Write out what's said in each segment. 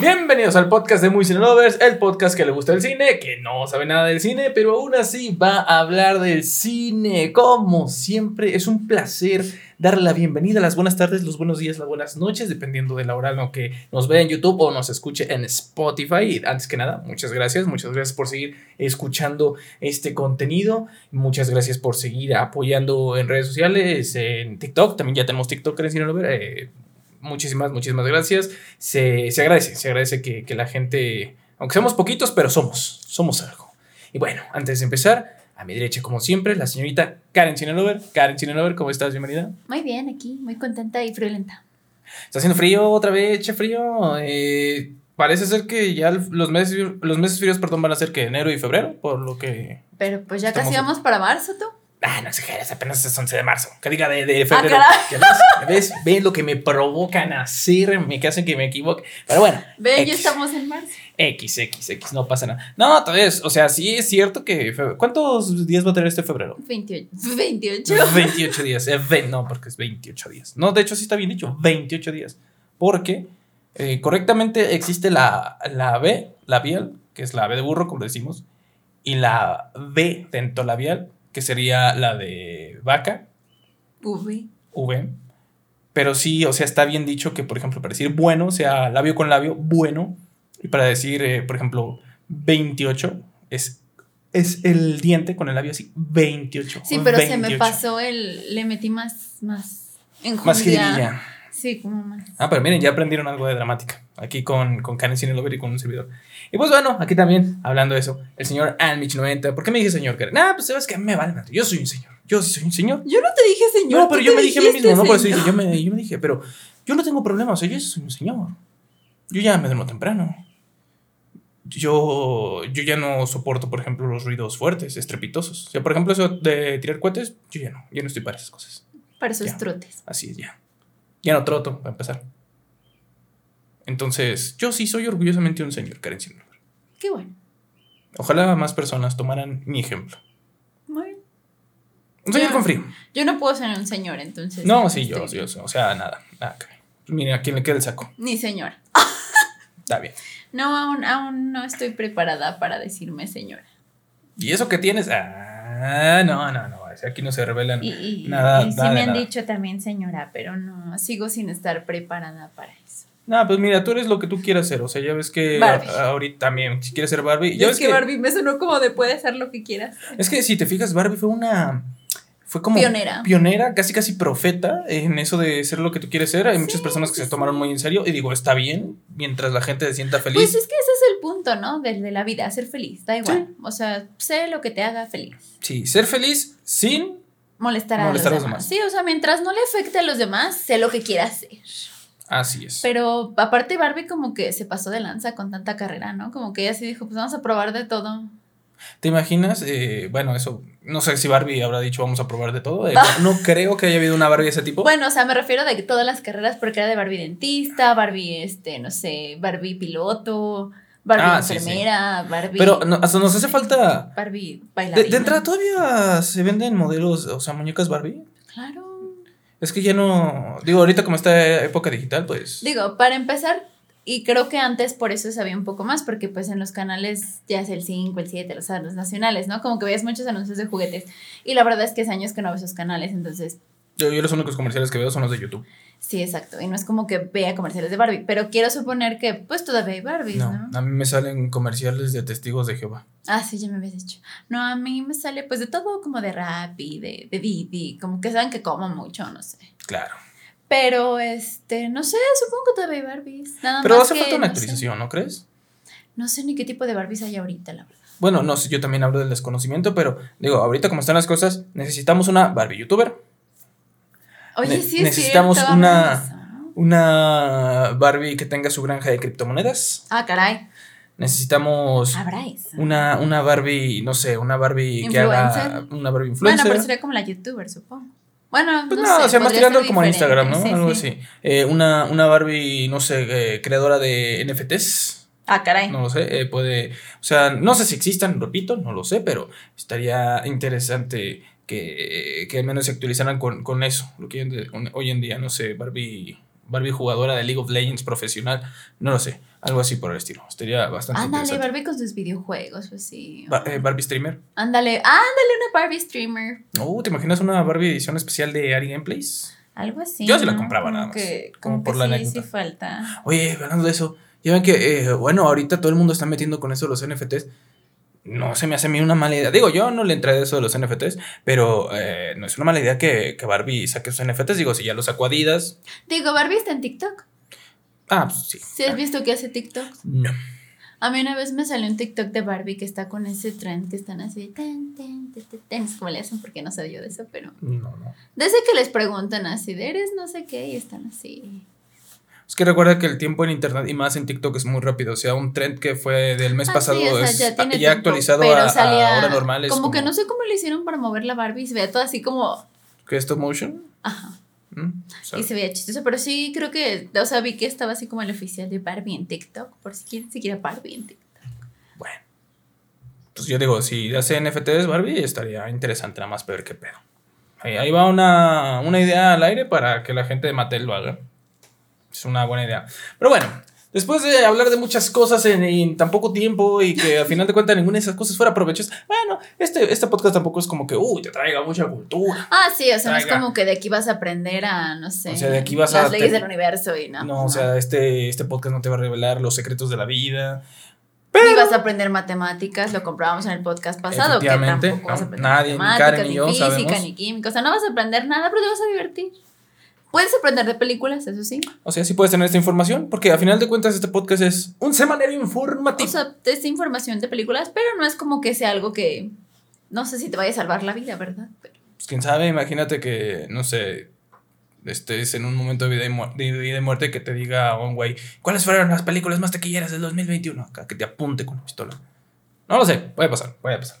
Bienvenidos al podcast de Muy Cine Lovers, el podcast que le gusta el cine, que no sabe nada del cine, pero aún así va a hablar del cine. Como siempre, es un placer darle la bienvenida, las buenas tardes, los buenos días, las buenas noches, dependiendo de la hora en que nos vea en YouTube o nos escuche en Spotify. Y antes que nada, muchas gracias, muchas gracias por seguir escuchando este contenido. Muchas gracias por seguir apoyando en redes sociales, en TikTok. También ya tenemos TikTok en Cine Lover. Eh, muchísimas, muchísimas gracias. Se, se agradece, se agradece que, que, la gente, aunque seamos poquitos, pero somos, somos algo. Y bueno, antes de empezar, a mi derecha, como siempre, la señorita Karen Chinelover. Karen Chinelover, ¿cómo estás? Bienvenida. Muy bien, aquí, muy contenta y friolenta. Está haciendo frío otra vez, echa frío. Eh, parece ser que ya los meses, los meses fríos, perdón, van a ser que enero y febrero, por lo que... Pero pues ya casi vamos para marzo, ¿tú? Ah, no exageres, apenas es 11 de marzo. Que diga de, de febrero. Ah, ¿Ya ves? ¿Ya ves? Lo que me provocan hacer, me que hacen que me equivoque. Pero bueno. Ven, ya estamos en marzo. X, X, X, no pasa nada. No, vez, o sea, sí es cierto que. ¿Cuántos días va a tener este febrero? 28. 28. 28 días. Eh, no, porque es 28 días. No, de hecho sí está bien dicho, 28 días. Porque eh, correctamente existe la, la B labial, que es la B de burro, como decimos, y la B labial que sería la de vaca. V. V. Pero sí, o sea, está bien dicho que, por ejemplo, para decir bueno, sea labio con labio, bueno. Y para decir, eh, por ejemplo, 28, es, es el diente con el labio así, 28. Sí, pero se me pasó el. Le metí más. Más. Más jiribilla. Sí, como más. Ah, pero miren, ya aprendieron algo de dramática. Aquí con, con Karen Lover y con un servidor. Y pues bueno, aquí también, hablando de eso, el señor Almich90. ¿Por qué me dije señor Karen? Ah, pues sabes que a mí me vale madre. Yo soy un señor. Yo sí soy un señor. Yo no te dije señor. No, pero yo me dije a mí mismo, no por eso dije, yo me, yo me dije, pero yo no tengo problema, o sea, yo soy un señor. Yo ya me duermo temprano. Yo, yo ya no soporto, por ejemplo, los ruidos fuertes, estrepitosos. O sea, por ejemplo, eso de tirar cohetes, yo ya no, yo no estoy para esas cosas. Para esos trotes. Así es, ya. Ya no troto, para empezar. Entonces, yo sí soy orgullosamente un señor, Karen Qué bueno. Ojalá más personas tomaran mi ejemplo. Muy bien. Un señor con frío. Yo no puedo ser un señor, entonces. No, sí, yo, yo, o sea, nada. nada Mire, a quién le queda el saco. Ni señor. Está bien. No, aún, aún no estoy preparada para decirme señora. ¿Y eso que tienes? Ah, no, no, no. Aquí no se revelan nada. Y sí me han dicho también señora, pero no, sigo sin estar preparada para eso. No, pues mira, tú eres lo que tú quieras ser. O sea, ya ves que ahorita también, si quieres ser Barbie. Ya ves que, que, Barbie me sonó como de puede ser lo que quieras. Es que si te fijas, Barbie fue una fue como pionera. Pionera, casi casi profeta en eso de ser lo que tú quieres ser. Hay muchas personas que se tomaron muy en serio y digo, está bien, mientras la gente se sienta feliz. Pues es que ese es el punto, ¿no? De, de la vida, ser feliz, da igual. O sea, sé lo que te haga feliz. Sí, ser feliz sin molestar, a, los, demás. Sí, o sea, mientras no le afecte a los demás, sé lo que quiera hacer. Así es. Pero aparte Barbie como que se pasó de lanza con tanta carrera, ¿no? Como que ella sí dijo, pues vamos a probar de todo. ¿Te imaginas? Eh, bueno, eso, no sé si Barbie habrá dicho vamos a probar de todo. Eh, no creo que haya habido una Barbie de ese tipo. Bueno, o sea, me refiero de todas las carreras porque era de Barbie dentista, Barbie, este, no sé, Barbie piloto, Barbie ah, enfermera, Barbie. Pero hasta nos hace falta. Barbie bailarina. De, entrada, ¿todavía se venden modelos, o sea, muñecas Barbie? Claro. Es que ya no. Digo, ahorita como está época digital, pues. Digo, para empezar, y creo que antes por eso sabía un poco más, porque pues en los canales ya es el 5, el 7, los nacionales, ¿no? Como que veías muchos anuncios de juguetes. Y la verdad es que es años que no veo esos canales, entonces... Yo, yo los únicos comerciales que veo son los de YouTube. Sí, exacto. Y no es como que vea comerciales de Barbie, pero quiero suponer que pues todavía hay Barbie, ¿no? A mí me salen comerciales de testigos de Jehová. Ah, sí, ya me habías dicho. No, a mí me sale pues de todo como de Rappi, de, de Didi, como que saben que como mucho, no sé. Claro. Pero, este, no sé, supongo que todavía hay Barbies. Nada Pero hace falta una actualización, ¿no crees? No sé ni qué tipo de Barbies hay ahorita, la verdad. Bueno, no sé, yo también hablo del desconocimiento, pero digo, ahorita como están las cosas, necesitamos una Barbie youtuber. Oye, sí, Necesitamos una, una Barbie que tenga su granja de criptomonedas. Ah, caray. Necesitamos una, una Barbie, no sé, una Barbie que haga una Barbie influencer. Bueno, pero sería como la youtuber, supongo. Bueno, pues no, o sea, más tirando como en Instagram, ¿no? Algo así. Eh, una, una Barbie, no sé, eh, creadora de NFTs. Ah, caray. No lo sé, eh, puede, o sea, no sé si existan, repito, no lo sé, pero estaría interesante que, que al menos se actualizaran con, con eso, lo que hoy en día, no sé, Barbie, Barbie jugadora de League of Legends profesional. No lo sé, algo así por el estilo. Estaría bastante Ándale. Barbie con sus videojuegos, pues sí. Ba- eh, Barbie streamer. Ándale, ándale, una Barbie streamer. Uh, ¿te imaginas una Barbie edición especial de Ari Gameplays? Algo así. Yo sí la compraba Como nada más, Que, como como por que la sí, anécdota. sí falta. Oye, hablando de eso, ya ven que, eh, bueno, ahorita todo el mundo está metiendo con eso los NFTs. No se me hace a mí una mala idea. Digo, yo no le entré a eso de los NFTs, pero eh, no es una mala idea que, que Barbie saque sus NFTs. Digo, si ya lo sacó Adidas. Digo, Barbie está en TikTok. Ah, pues sí. ¿Sí has visto que hace TikTok? No. A mí una vez me salió un TikTok de Barbie que está con ese trend que están así. Ten, ten, ten. Es como le hacen porque no yo de eso, pero. No, no. Desde que les preguntan así, de eres no sé qué, y están así. Es que recuerda que el tiempo en internet y más en TikTok es muy rápido. O sea, un trend que fue del mes Ah, pasado sí, o sea, es ya ya, tiene tiempo, actualizado a, a hora normal. Es como, que no sé cómo le hicieron para mover la Barbie y se veía todo así como. ¿Qué es stop motion? Ajá. ¿Mm? Y se veía chistoso, pero sí creo que, o sea, vi que estaba así como el oficial de Barbie en TikTok, por si quieren seguir a Barbie en TikTok. Bueno. Pues yo digo, si hace NFTs Barbie, estaría interesante nada más ver qué pedo. Ahí, ahí va una, una idea al aire para que la gente de Mattel lo haga. Es una buena idea. Pero bueno, después de hablar de muchas cosas en, en tan poco tiempo y que al final de cuentas ninguna de esas cosas fuera provechos, bueno, este, este podcast tampoco es como que, uy, te traiga mucha cultura. Ah, sí, o sea, no es como que de aquí vas a aprender a, no sé, O sea, de aquí vas las a leyes te- del universo y no. No, o sea, este, este podcast no te va a revelar los secretos de la vida. Ni vas a aprender matemáticas, lo comprobamos en el podcast pasado, que tampoco vas a no, aprender nadie, ni matemáticas, Karen ni yo física, sabemos. ni química, o sea, no vas a aprender nada, pero te vas a divertir. Puedes aprender de películas, eso sí. O sea, sí puedes tener esta información, porque a final de cuentas este podcast es un semanario O informativo. sea, es información de películas, pero no es como que sea algo que no sé si te vaya a salvar la vida, ¿verdad? Pero Pues quién sabe, imagínate que, no sé, estés en un momento de vida y, de vida y muerte que te diga un güey, ¿cuáles fueron las películas más taquilleras del 2021? Acá, que te apunte con la pistola. No lo sé, puede pasar, puede pasar.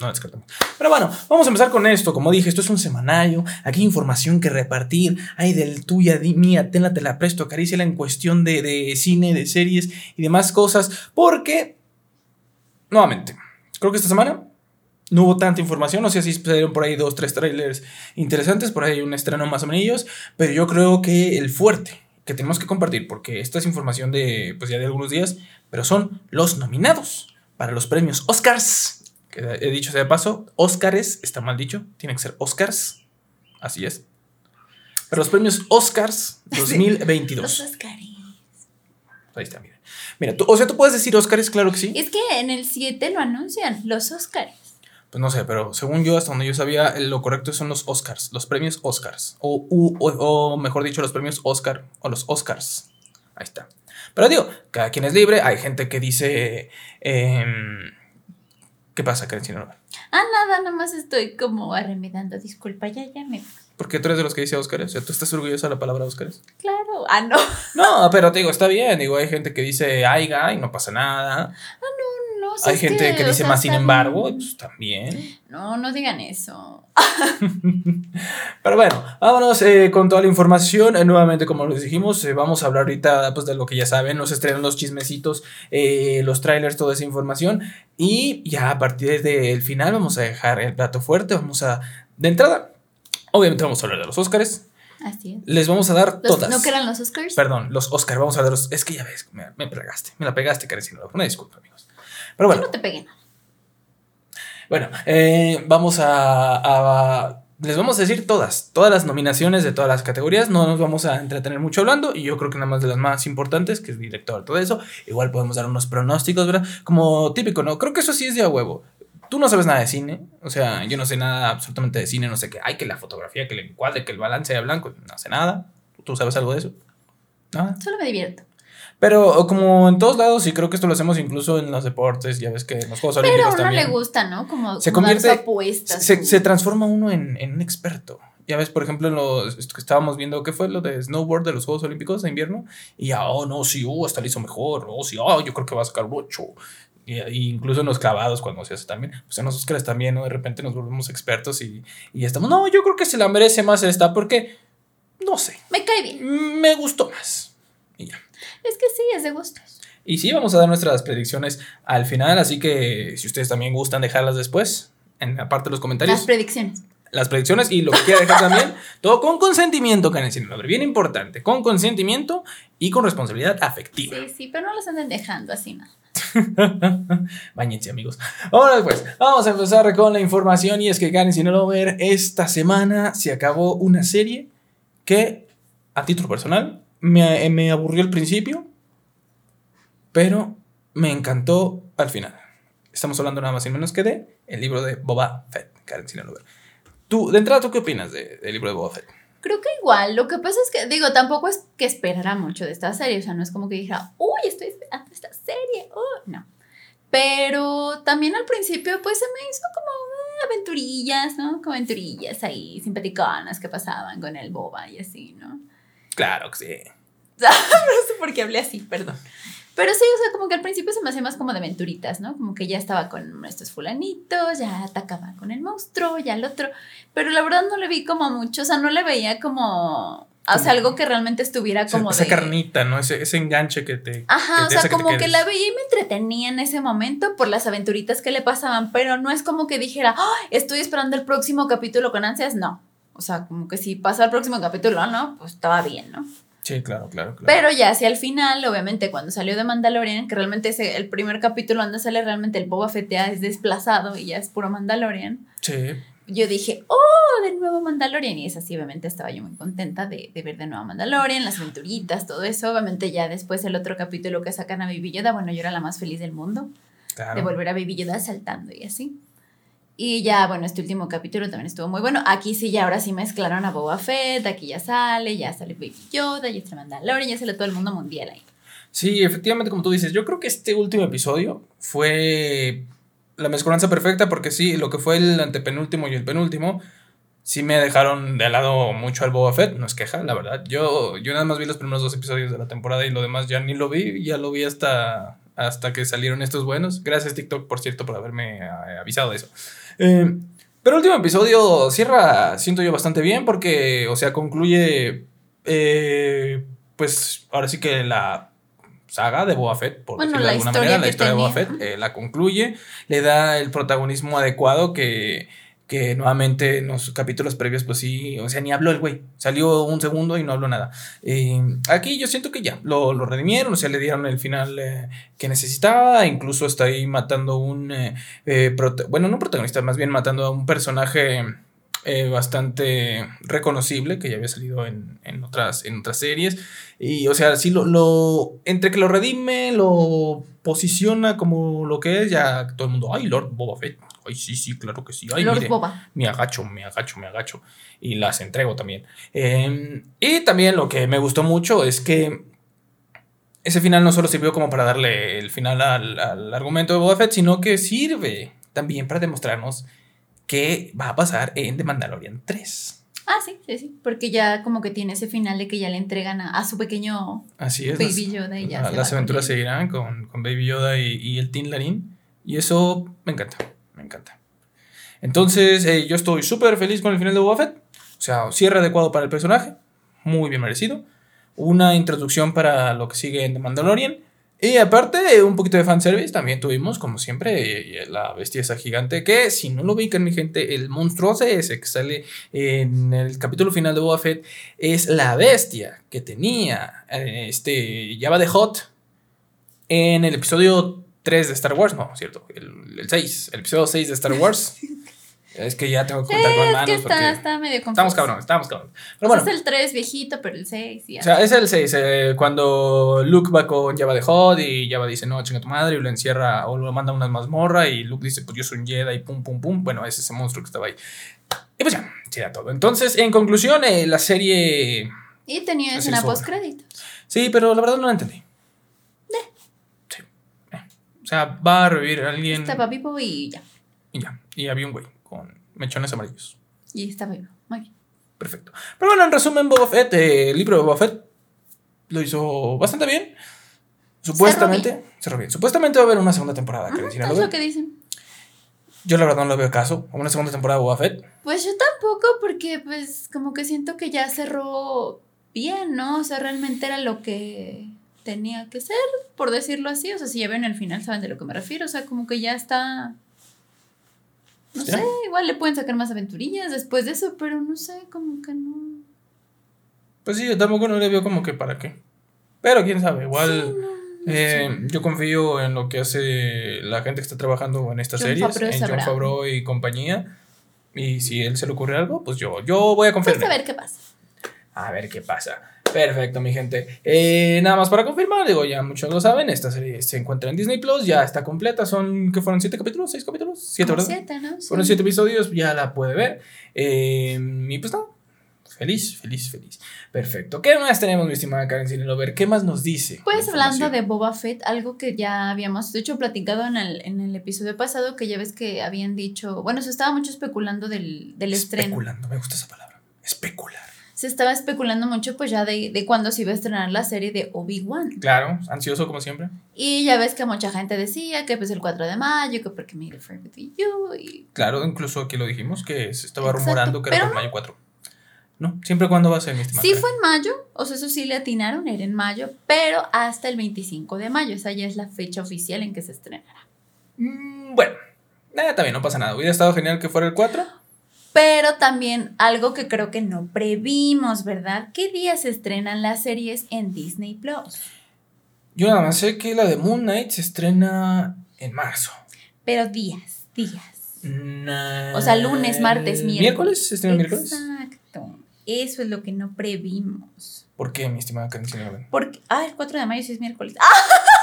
No descartamos. Pero bueno, vamos a empezar con esto. Como dije, esto es un semanario. Aquí hay información que repartir. Hay del tuya, di mía, tenla, te la presto, acaríciala en cuestión de, de cine, de series y demás cosas. Porque, nuevamente, creo que esta semana no hubo tanta información, no sé si salieron por ahí dos, tres trailers interesantes, por ahí hay un estreno más o menos, pero yo creo que el fuerte que tenemos que compartir, porque esta es información de, pues ya de algunos días, pero son los nominados para los premios Oscars, que he dicho sea de paso, Oscars, está mal dicho, tiene que ser Oscars, así es. Pero los premios Oscars 2022. los Oscars. Ahí está, mira. Mira, tú- o sea, tú puedes decir Oscars, claro que sí. Es que en el 7 lo anuncian, los Oscars. Pues no sé, pero según yo, hasta donde yo sabía, eh, lo correcto son los Oscars, los premios Oscars. O, u- o, o mejor dicho, los premios Oscar o los Oscars. Ahí está. Pero digo, cada quien es libre. Hay gente que dice. em, ¿Qué pasa, Karen? Si no, Ah, nada, nomás estoy como arremedando. Disculpa, ya, ya me. Porque tú eres de los que dice Oscars. O sea, tú estás orgullosa de la palabra Oscars. Claro. Ah, no. No, pero te digo, está bien. Digo, hay gente que dice Aiga y no pasa nada. No, si Hay es gente que, o dice más sin embargo. Pues también. No, no digan eso. Pero bueno, vámonos eh, con toda la información. Eh, nuevamente, como les dijimos, eh, vamos a hablar ahorita pues, de lo que ya saben, los estrenos, los chismecitos, eh, los trailers, toda esa información. Y ya a partir del final vamos a dejar el plato fuerte. Vamos a, de entrada, obviamente vamos a hablar de los Oscars. Así es. Les vamos a dar Los- todas. ¿No que eran los Oscars? Perdón, los Oscars, vamos a dar los... Es que ya ves, me, me pegaste, me la pegaste, Karencina. Una disculpa, amigos. Pero Yo bueno. no te pegué nada. Bueno, eh, vamos a, a- Les vamos a decir todas, todas las nominaciones de todas las categorías. No nos vamos a entretener mucho hablando. Y yo creo que nada más de las más importantes, que es director, todo eso. Igual podemos dar unos pronósticos, ¿verdad? Como típico, ¿no? Creo que eso sí es de a huevo. Tú no sabes nada de cine. O sea, yo no sé nada absolutamente de cine. No sé qué. Ay, que la fotografía, que el encuadre, que el balance de blanco. No sé nada. ¿Tú sabes algo de eso? Nada. Solo me divierto. Pero como en todos lados, y creo que esto lo hacemos incluso en los deportes, ya ves que en los Juegos Pero a Olímpicos uno también. le gusta, ¿no? Como, Se convierte- se, transforma uno en, en un experto. Ya ves, por ejemplo, en los que estábamos viendo, ¿qué fue lo de snowboard de los Juegos Olímpicos de invierno? Y ya, oh, no, sí, oh, hasta le hizo mejor. Oh, sí, oh, yo creo que va a sacar mucho. Y, y incluso en los clavados, cuando se hace también. Pues en los Oscars también, ¿no? De repente nos volvemos expertos y, y estamos, no, yo creo que se la merece más esta porque, no sé, Me cae bien. me gustó más. Es que sí, es de gustos. Y sí, vamos a dar nuestras predicciones al final, así que si ustedes también gustan dejarlas después, en la parte de los Las comentarios. predicciones. las predicciones y lo que quiera dejar también. Todo con consentimiento, Karen Sinaloa. Bien importante. Con consentimiento y con responsabilidad afectiva. Sí, sí, pero no los anden dejando así, ¿no? Báñense, amigos. Ahora pues, vamos a empezar con la información. Y es que Karen Sinaloa, esta semana se acabó una serie que, a título personal, me, me aburrió al principio, pero me encantó al final. Estamos hablando nada más y menos que de el libro de Boba Fett, Karen Sinaloa. Tú, de entrada, ¿tú qué opinas del libro de Boba Fett? Creo que igual, lo que pasa es que, digo, tampoco es que esperara mucho de esta serie, o sea, no es como que dijera, uy, estoy esperando esta serie, oh, no. Pero también al principio, pues se me hizo como eh, aventurillas, ¿no? Como aventurillas ahí, simpaticonas que pasaban con el boba y así, ¿no? Claro que sí. no sé por qué hablé así, perdón. Pero sí, o sea, como que al principio se me hacía más como de aventuritas, ¿no? Como que ya estaba con estos fulanitos, ya atacaba con el monstruo, ya el otro. Pero la verdad no le vi como mucho, o sea, no le veía como o sea, algo que realmente estuviera como esa, carnita, ¿no? Ese, ese enganche que te... Ajá, o sea, como que, la veía y me entretenía en ese momento por las aventuritas que le pasaban, pero no es como que dijera, estoy esperando el próximo capítulo con ansias, no. O sea, como que si pasa el próximo capítulo, ¿no? Pues estaba bien, ¿no? Sí, claro, claro, claro. Pero ya hacia el final, obviamente, cuando salió de Mandalorian, que realmente es el primer capítulo donde sale realmente el Boba Fett ya es desplazado y ya es puro Mandalorian. Sí. Yo dije, oh, de nuevo Mandalorian. Y es así, obviamente estaba yo muy contenta de, de, ver de nuevo Mandalorian, las aventuritas, todo eso. Obviamente ya después el otro capítulo que sacan a Baby Yoda, bueno, yo era la más feliz del mundo. Claro. De volver a Baby Yoda saltando y así. Y ya, bueno, este último capítulo también estuvo muy bueno. Aquí sí, ya ahora sí mezclaron a Boba Fett, aquí ya sale, ya sale Baby Yoda, ya está Mandalorian, ya sale todo el mundo mundial ahí. Sí, efectivamente, como tú dices, yo creo que este último episodio fue la mezcolanza perfecta porque sí, lo que fue el antepenúltimo y el penúltimo, sí me dejaron de lado mucho al Boba Fett, no es queja, la verdad. Yo, yo nada más vi los primeros dos episodios de la temporada y lo demás ya ni lo vi, ya lo vi hasta, hasta que salieron estos buenos. Gracias TikTok, por cierto, por haberme eh, avisado de eso. Eh, pero el último episodio cierra, siento yo, bastante bien porque, o sea, concluye, eh, pues ahora sí que la saga de Boba Fett, por decirlo de alguna manera, la historia de Boba Fett, eh, la concluye, le da el protagonismo adecuado que, que nuevamente en los capítulos previos, pues sí, o sea, ni habló el güey, salió un segundo y no habló nada. Eh, aquí yo siento que ya, lo, lo, redimieron, o sea, le dieron el final eh, que necesitaba, incluso está ahí matando un, eh, bueno, no protagonista, más bien matando a un personaje bastante reconocible que ya había salido en, en, otras, en otras series. Y, o sea, sí lo, lo, entre que lo redime, lo posiciona como lo que es, ya todo el mundo, ay, Lord Boba Fett Ay, sí, sí, claro que sí. Ay, Lord mire, Boba. Me agacho, me agacho, me agacho. Y las entrego también. Eh, y también lo que me gustó mucho es que ese final no solo sirvió como para darle el final al, al argumento de Boba Fett, sino que sirve también para demostrarnos qué va a pasar en The Mandalorian 3. Ah, sí, sí, sí. Porque ya como que tiene ese final de que ya le entregan a, a su pequeño Así es, Baby Yoda y ya. Las, las aventuras seguirán con, con, Baby Yoda y, y el Tin Larín. Y eso me encanta encanta. Entonces, eh, yo estoy súper feliz con el final de Boba Fett. O sea, cierre adecuado para el personaje. Muy bien merecido. Una introducción para lo que sigue en The Mandalorian. Y aparte, un poquito de fanservice también tuvimos, como siempre, la bestia esa gigante. Que si no lo ubican, mi gente, el monstruoso ese que sale en el capítulo final de Boba Fett es la bestia que tenía eh, este Java de Hot en el episodio 3 de Star Wars, no, cierto, el, el 6, el episodio 6 de Star Wars. es que ya tengo que contar con manos. Es que está, está medio confuso. Estamos cabrón, estamos cabrón. Pero bueno, es el 3 viejito, pero el 6 O sea, es el 6, eh, cuando Luke va con Java de Hot y Java dice, no, chinga tu madre, y lo encierra o lo manda a una mazmorra y Luke dice, pues yo soy un Jedi y pum, pum, pum. Bueno, es ese monstruo que estaba ahí. Y pues ya, sí, era todo. Entonces, en conclusión, eh, la serie... Y tenía escena post créditos. Sí, pero la verdad no la entendí. O sea, va a revivir a alguien. Estaba vivo y ya. Y ya. Y había un güey con mechones amarillos. Y estaba vivo. Muy bien. Perfecto. Pero bueno, en resumen, Boba Fett, eh, el libro de Boba Fett lo hizo bastante bien. Supuestamente. Cerró bien. Supuestamente va a haber una segunda temporada. ¿Qué es lo que dicen. Yo la verdad no le veo caso a una segunda temporada de Boba Fett. Pues yo tampoco, porque pues como que siento que ya cerró bien, ¿no? O sea, realmente era lo que tenía que ser, por decirlo así. O sea, si ya ven el final, saben de lo que me refiero. O sea, como que ya está. No sé, igual le pueden sacar más aventurillas después de eso, pero no sé, como que no. Pues sí, yo tampoco no le veo como que para qué. Pero quién sabe, igual eh, yo confío en lo que hace la gente que está trabajando en estas series, en John Favreau y compañía. Y si él se le ocurre algo, pues yo, yo voy a confiar. Pues a ver qué pasa. A ver qué pasa. Perfecto, mi gente. Eh, nada más para confirmar, digo, ya muchos lo saben, esta serie se encuentra en Disney Plus, ya está completa, son, ¿qué fueron? ¿Siete capítulos? ¿Seis capítulos? ¿Siete, verdad? Siete, ¿no? Fueron siete episodios, ya la puede ver. Eh, y pues nada, feliz, feliz, feliz. Perfecto. ¿Qué más tenemos, mi estimada Karen Cinelover? ¿Qué más nos dice? Pues hablando de Boba Fett, algo que ya habíamos, de hecho, platicado en el, en el episodio pasado, que ya ves que habían dicho, bueno, se estaba mucho especulando del, del estreno. Especulando, me gusta esa palabra, especular se estaba especulando mucho pues ya de, de cuándo se iba a estrenar la serie de Obi-Wan. Claro, ansioso como siempre. Y ya ves que mucha gente decía que pues el 4 de mayo, que porque Made Friend with You y... Claro, incluso aquí lo dijimos, que se estaba rumorando que era por mayo 4. No, siempre cuando va a ser mi estimada. Sí fue en mayo, o sea, eso sí le atinaron, era en mayo, pero hasta el 25 de mayo, esa ya es la fecha oficial en que se estrenará. Mm, bueno, nada, también no pasa nada. Hubiera estado genial que fuera el 4 pero también algo que creo que no previmos, ¿verdad? ¿Qué días se estrenan las series en Disney Plus? Yo nada más sé que la de Moon Knight se estrena en marzo. Pero días, días. o sea, lunes, martes, miércoles. ¿Miércoles? ¿Se estrena miércoles? Exacto. Eso es lo que no previmos. ¿Por qué, mi estimada Karen? Porque, ah, el 4 de mayo sí es miércoles. ¡Ah!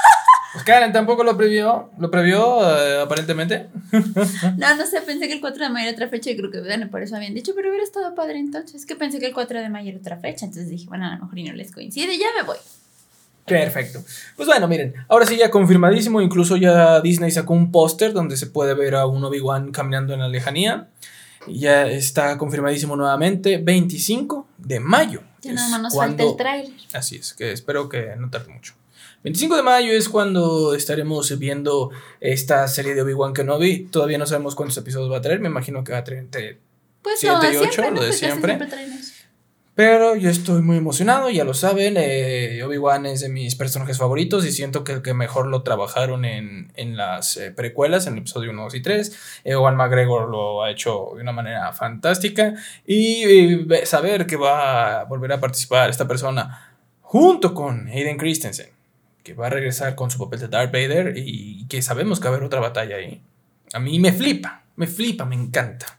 Pues Karen tampoco lo previó, lo previó eh, aparentemente. no, no sé, pensé que el 4 de mayo era otra fecha y creo que bueno, por eso habían dicho, pero hubiera estado padre entonces, que pensé que el 4 de mayo era otra fecha, entonces dije, bueno, a lo mejor y no les coincide, ya me voy. Perfecto. Pues bueno, miren, ahora sí ya confirmadísimo, incluso ya Disney sacó un póster donde se puede ver a un Obi-Wan caminando en la lejanía. Ya está confirmadísimo nuevamente, 25 de mayo. Ya nada más nos falta el tráiler. Así es, que espero que no tarde mucho. 25 de mayo es cuando estaremos viendo esta serie de Obi-Wan Kenobi. Todavía no sabemos cuántos episodios va a traer. Me imagino que va a traer entre pues 7 y 8, lo de siempre. Pero yo estoy muy emocionado, ya lo saben. Eh, Obi-Wan es de mis personajes favoritos y siento que el que mejor lo trabajaron en, las eh, precuelas, en el episodio 1, 2 y 3. Ewan McGregor lo ha hecho de una manera fantástica. Y, y saber que va a volver a participar esta persona junto con Hayden Christensen que va a regresar con su papel de Darth Vader y que sabemos que va a haber otra batalla ahí. A mí me flipa, me flipa, me encanta.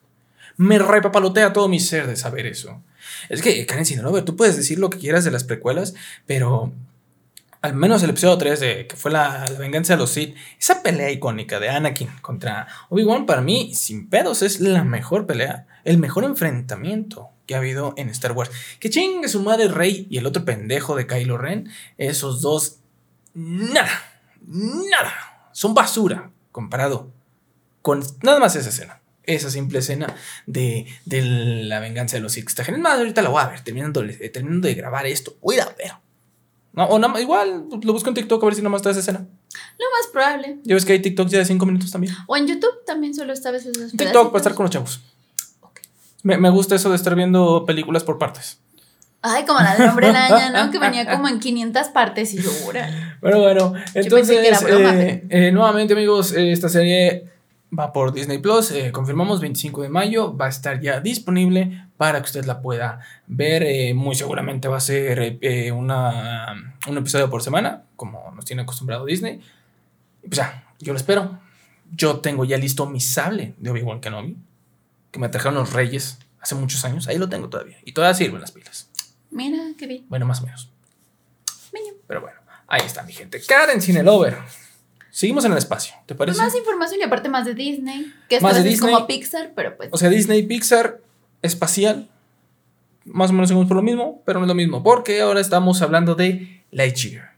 Me repapalotea todo mi ser de saber eso. Es que, Karen Sinalover, tú puedes decir lo que quieras de las precuelas, pero al menos el episodio 3 de que fue la, venganza de los Sith, esa pelea icónica de Anakin contra Obi-Wan para mí, sin pedos, es la mejor pelea, el mejor enfrentamiento que ha habido en Star Wars. Que chingue su madre Rey y el otro pendejo de Kylo Ren, esos dos nada, nada. Son basura comparado con nada más esa escena. Esa simple escena de, de la venganza de los. Está genial. ahorita la voy a ver, terminando, eh, terminando de grabar esto. Voy a ver. No, o nada, igual lo busco en TikTok a ver si nomás está esa escena. Lo más probable. Ya ves que hay TikTok ya de 5 minutos también. O en YouTube también solo está a veces TikTok para estar con los chavos. Me, me gusta eso de estar viendo películas por partes. Ay, como la del hombre araña, ¿no? Que venía como en 500 partes y yo, Bueno, bueno, entonces, eh, eh, nuevamente, amigos, eh, esta serie va por Disney Plus. confirmamos 25 de mayo, va a estar ya disponible para que usted la pueda ver. muy seguramente va a ser una, un episodio por semana, como nos tiene acostumbrado Disney. Y pues ya, yo lo espero. Yo tengo ya listo mi sable de Obi-Wan Kenobi, que me trajeron los Reyes hace muchos años. Ahí lo tengo todavía. Y todavía sirven las pilas. Mira, qué bien. Bueno, más o menos. Pero bueno, ahí está mi gente. Karen Cinelover. Seguimos en el espacio, ¿te parece? Más información y aparte más de Disney. Que más de Disney, es como Pixar, pero pues. O sea, Disney, Pixar, espacial. Más o menos seguimos por lo mismo, pero no es lo mismo. Porque ahora estamos hablando de Lightyear.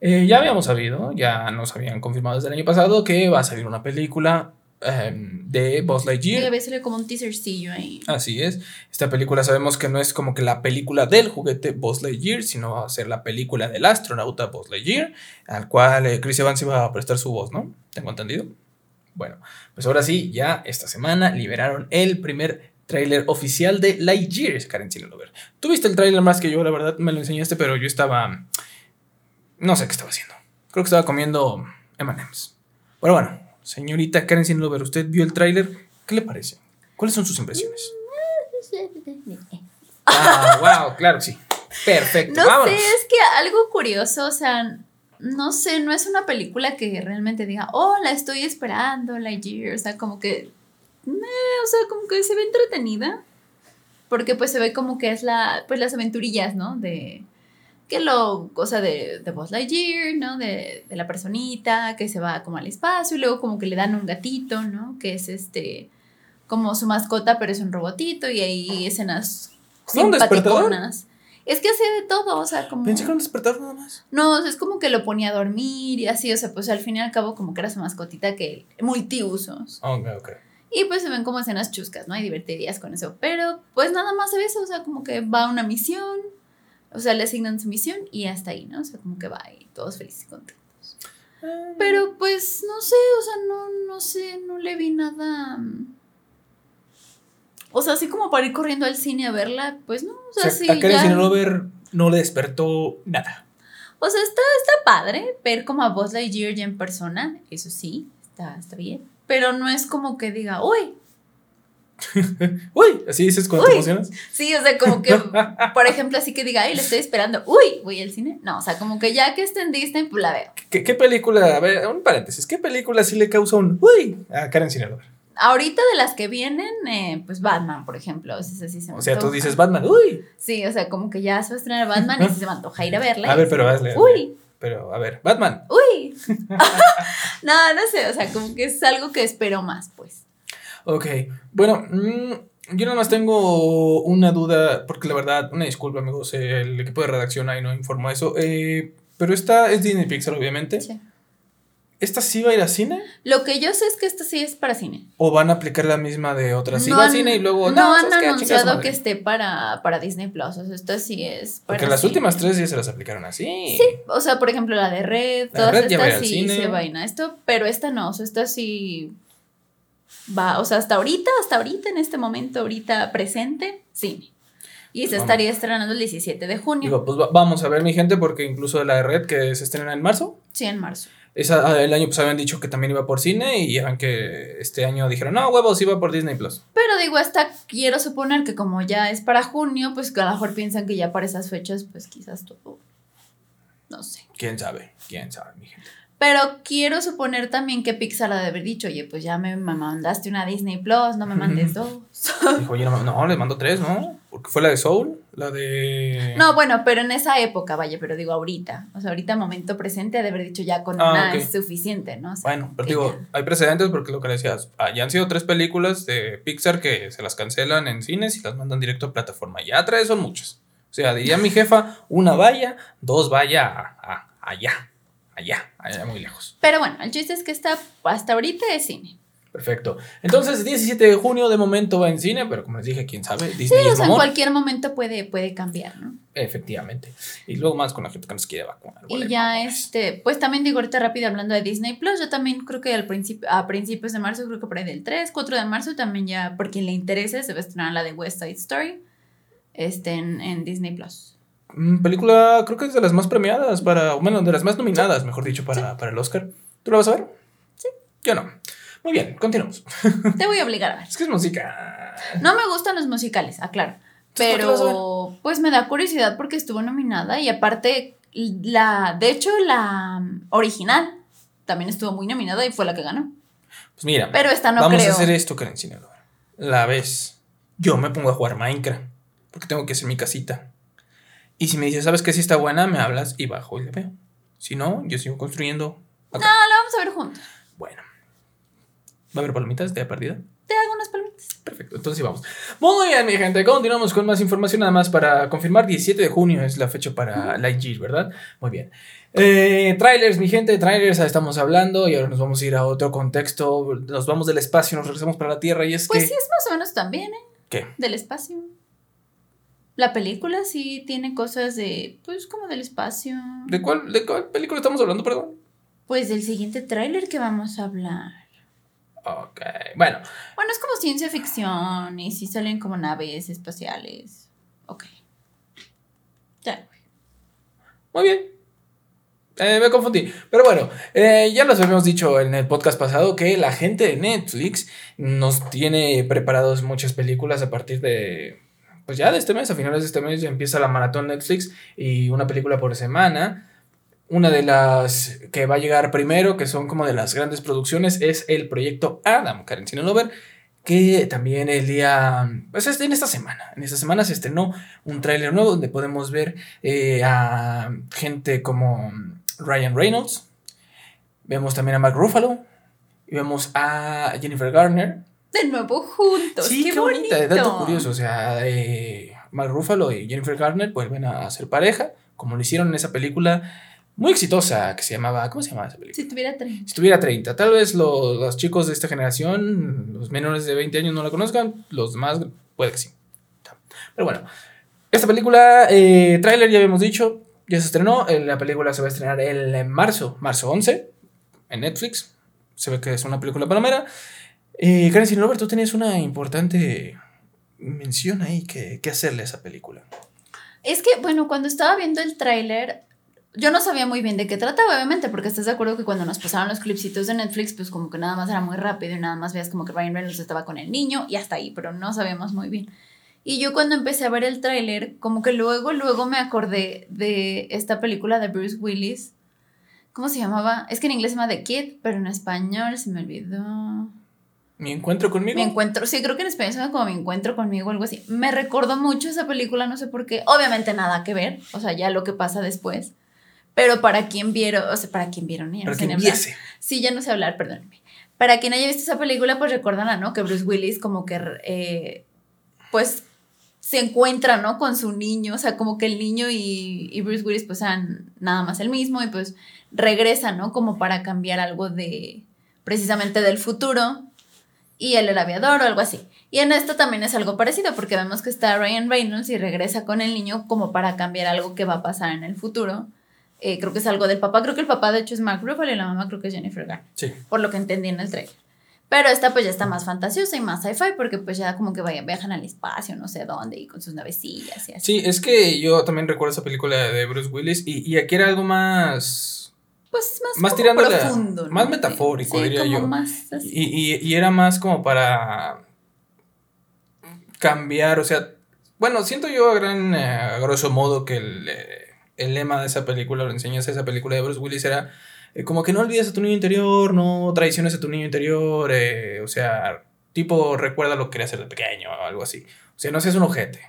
Eh, ya habíamos sabido, ya nos habían confirmado desde el año pasado que va a salir una película Em, de Buzz Lightyear. Debe ser como un teasercillo ahí. Así es. Esta película sabemos que no es como que la película del juguete Buzz Lightyear, sino va a ser la película del astronauta Buzz Lightyear, al cual eh, Chris Evans iba a prestar su voz, ¿no? ¿Tengo entendido? Bueno, pues ahora sí, ya esta semana liberaron el primer tráiler oficial de Lightyear, Karen ver Tú viste el tráiler más que yo, la verdad, me lo enseñaste, pero yo estaba... No sé qué estaba haciendo. Creo que estaba comiendo M&M's. Pero bueno, Señorita Karen Sinlover, ¿usted vio el tráiler? ¿Qué le parece? ¿Cuáles son sus impresiones? Ah, wow, claro que sí. Perfecto. No vámonos. sé, es que algo curioso, o sea, no sé, no es una película que realmente diga, oh, la estoy esperando, Lightyear, o sea, como que, o sea, como que se ve entretenida, porque pues se ve como que es la, pues las aventurillas, ¿no? De, que lo, o sea, de, de Buzz Lightyear, ¿no? De, de la personita que se va como al espacio y luego como que le dan un gatito, ¿no? Que es este, como su mascota, pero es un robotito y hay escenas simpaticonas. Es que hace de todo, o sea, como... Pensé que un despertador nada más. No, o sea, es como que lo ponía a dormir y así, o sea, pues al fin y al cabo como que era su mascotita que multiusos. Ok, ok. Y pues se ven como escenas chuscas, ¿no? Y divertidas con eso. Pero pues nada más se ve eso, o sea, como que va a una misión, o sea, le asignan su misión y hasta ahí, ¿no? O sea, como que va y todos felices y contentos. Pero pues no sé, o sea, no, no sé, no le vi nada... mm, O sea, así como para ir corriendo al cine a verla, pues no, o O sea, sí. ya- Cinelover no le despertó nada. O sea, está, está padre ver como a Buzz Lightyear ya en persona, eso sí, está, está bien. Pero no es como que diga, uy, Uy, así dices cuando te Uy. emocionas. sí, o sea, como que, por ejemplo, así que diga, ay, le estoy esperando, uy, voy al cine. No, o sea, como que ya que esté en Disney, pues la veo. ¿Qué, qué película? A ver, un paréntesis. ¿Qué película sí le causa un uy a Karen Cinelover? Ahorita de las que vienen, eh, pues Batman, por ejemplo, o sea, sí se me O sea, tú dices Batman, uy. Sí, o sea, como que ya se va a estrenar Batman y se me antoja ir a verla. A ver, pero hazle. Uy, Pero, a ver, Batman. uy. no, no sé, o sea, como que es algo que espero más, pues. Ok. Bueno, mm, yo nada más tengo una duda, porque la verdad, una disculpa, amigos, el equipo de redacción ahí no informó eso. eh, pero esta es Disney Pixar, obviamente. Sí. ¿Esta sí va a ir a cine? Lo que yo sé es que esta sí es para cine. ¿O van a aplicar la misma de otras? Sí No va han- cine y luego. No, han. A a anunciado que esté para, para Disney Plus. O sea, esto sí es para. Porque las últimas tres ya se las aplicaron así. Sí, o sea, por ejemplo, la de Red, La todas Red ya va a ir estas al sí cine. se vayan a esto, pero esta no, o sea, esta sí va, o sea, hasta ahorita, hasta ahorita, en este momento, ahorita presente, cine. Y se Vamos. estaría estrenando el 17 de junio. Digo, pues va- vamos a ver, mi gente, porque incluso la de Red que se estrena en marzo. sí, en marzo. Esa, ah, el año pues habían dicho que también iba por cine y ven que este año dijeron, no, huevos, iba por Disney Plus. Pero digo, hasta quiero suponer que como ya es para junio, pues que a lo mejor piensan que ya para esas fechas, pues quizás todo. No sé. ¿Quién sabe? ¿Quién sabe, mi gente? Pero quiero suponer también que Pixar ha de haber dicho, oye, pues ya me, me mandaste una Disney Plus, no me mandes dos. Dijo, oye, no, no, les mando tres, ¿no? Porque fue la de Soul, la de... No, bueno, pero en esa época, vaya, pero digo ahorita. O sea, ahorita, momento presente, ha de haber dicho ya con Ah, una ok. es suficiente, ¿no? O sea, Bueno, pero digo, ya. hay precedentes porque lo que le decías, ah, ya han sido tres películas de Pixar que se las cancelan en cines y las mandan directo a plataforma. Ya tres son muchas. O sea, diría mi jefa, una vaya, dos vaya a- a- allá, allá, allá muy lejos. Pero bueno, el chiste es que está, hasta ahorita es cine. Perfecto. Entonces, 17 de junio de momento va en cine, pero como les dije, quién sabe, Sí, Disney o es sea, en cualquier momento puede, puede cambiar, ¿no? Efectivamente. Y luego más con la gente que nos quiere vacunar. Y ya este, pues también digo ahorita rápido hablando de Disney Plus, yo también creo que al principio, a principios de marzo, creo que por ahí del 3, 4 de marzo también ya, por quien le interese, se va a estrenar la de West Side Story este, en, en Disney Plus. Mm, película, creo que es de las más premiadas para, o bueno, de las más nominadas, mejor dicho, para, para el Oscar. ¿Tú la vas a ver? Sí. Yo no. Muy bien, continuamos. Te voy a obligar a ver. Es que es música. No me gustan los musicales, aclaro. Pero pues me da curiosidad porque estuvo nominada y aparte la de hecho la mm, original también estuvo muy nominada y fue la que ganó. Pues mira, Pero esta no vamos creo. a hacer esto, Karen Sinaloa. La vez, yo me pongo a jugar Minecraft, porque tengo que hacer mi casita. Y si me dices, ¿sabes qué? Si está buena, me hablas y bajo y le veo. Si no, yo sigo construyendo acá. No, la vamos a ver juntos. Bueno. ¿Va a haber palomitas de perdida? Te hago unas palomitas. Perfecto, entonces vamos. Muy bien, mi gente, continuamos con más información, nada más para confirmar, 17 de junio es la fecha para Lightyear, ¿verdad? Muy bien. Eh, trailers, mi gente, trailers, estamos hablando y ahora nos vamos a ir a otro contexto, nos vamos del espacio, nos regresamos para la Tierra y es Pues que... sí es más o menos también, ¿eh? ¿Qué? Del espacio. La película sí tiene cosas de, pues como del espacio. ¿De cuál, ¿De cuál película estamos hablando, perdón? Pues del siguiente tráiler que vamos a hablar. Ok, bueno, Bueno, es como ciencia ficción y sí salen como naves espaciales. Ok. Ya. muy bien. Eh, me confundí. Pero bueno, eh, ya nos habíamos dicho en el podcast pasado que la gente de Netflix nos tiene preparados muchas películas a partir de. Pues ya de este mes, a finales de este mes ya empieza la maratón Netflix y una película por semana. Una de las que va a llegar primero, que son como de las grandes producciones, es el proyecto Adam, Karen Sinalover, que también el día, pues en esta semana, en esta semana se estrenó un tráiler nuevo donde podemos ver eh, a gente como Ryan Reynolds, vemos también a Mark Ruffalo y vemos a Jennifer Garner. De nuevo juntos. Sí, qué, bonita, dato curioso, o sea, eh, Mark Ruffalo y Jennifer Garner vuelven a ser pareja, como lo hicieron en esa película muy exitosa que se llamaba, ¿cómo se llamaba esa película? Si tuviera 30. Si tuviera 30. Tal vez los, chicos de esta generación, los menores de 20 años no la conozcan, los demás puede que sí. Pero bueno, esta película, eh, tráiler ya habíamos dicho, ya se estrenó, eh, la película se va a estrenar el marzo, marzo 11, en Netflix. Se ve que es una película palomera. Eh, Karen Sin tú tenías una importante mención ahí que, hacerle a esa película. Es que, bueno, cuando estaba viendo el tráiler, yo no sabía muy bien de qué trataba, obviamente, porque estás de acuerdo que cuando nos pasaron los clipsitos de Netflix, pues como que nada más era muy rápido y nada más veías como que Ryan Reynolds estaba con el niño y hasta ahí, pero no sabíamos muy bien. Y yo cuando empecé a ver el tráiler, como que luego, luego me acordé de esta película de Bruce Willis. ¿Cómo se llamaba? Es que en inglés se llama The Kid, pero en español se me olvidó. ¿Mi encuentro conmigo? Mi encuentro, sí, creo que en español se como Mi encuentro conmigo o algo así. Me recordó mucho esa película, no sé por qué. Obviamente nada que ver, o sea, ya lo que pasa después. Pero para quien vieron, o sea, para quien vieron, para quien viese. Sí, ya no sé hablar, perdónenme. Para quien haya visto esa película, pues recordarán, ¿no? Que Bruce Willis como que, eh, pues, se encuentra, ¿no? Con su niño, o sea, como que el niño y, y Bruce Willis, pues, sean nada más el mismo y pues regresa, ¿no? Como para cambiar algo de, precisamente del futuro. Y él era aviador o algo así. Y en esto también es algo parecido, porque vemos que está Ryan Reynolds y regresa con el niño como para cambiar algo que va a pasar en el futuro eh, creo que es algo del papá. Creo que el papá, de hecho, es Mark Ruffalo y la mamá creo que es Jennifer Garner. Sí. Por lo que entendí en el trailer. Pero esta pues ya está más fantasiosa y más sci-fi porque pues ya como que vayan, viajan al espacio, no sé dónde, y con sus navecillas y así. Sí, es que yo también recuerdo esa película de Bruce Willis y, y aquí era algo más... Pues más, más tirando profundo. Más metafórico, diría yo. Y, y, y, era más como para cambiar, o sea, bueno, siento yo a gran, eh, a grosso modo que el... Eh, el lema de esa película, lo enseñas esa película de Bruce Willis, era eh, como que no olvides a tu niño interior, no traiciones a tu niño interior, o sea, tipo recuerda lo que quería hacer de pequeño o algo así. O sea, no seas un ojete.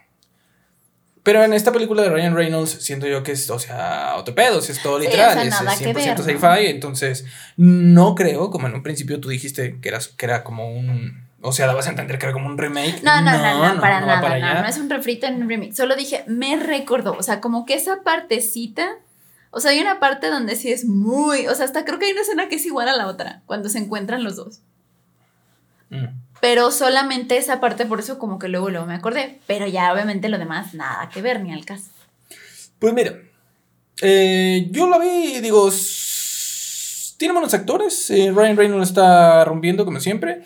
Pero en esta película de Ryan Reynolds siento yo que es, o sea, otro pedo, es todo literal, es 100% sci-fi, entonces no creo, como en un principio tú dijiste que, eras, que era como un o sea, la vas a entender que era como un remake. No, no, no, no, para nada. no, no es un refrito en un remake. Solo dije, me recordó. O sea, como que esa partecita. O sea, hay una parte donde sí es muy. O sea, hasta creo que hay una escena que es igual a la otra. Cuando se encuentran los dos. Mm. Pero solamente esa parte, por eso como que luego, luego me acordé. Pero ya obviamente lo demás, nada que ver, ni al caso. Pues mira. Eh, yo la vi, digo. Tiene buenos actores. Eh, Ryan Reynolds está rompiendo como siempre.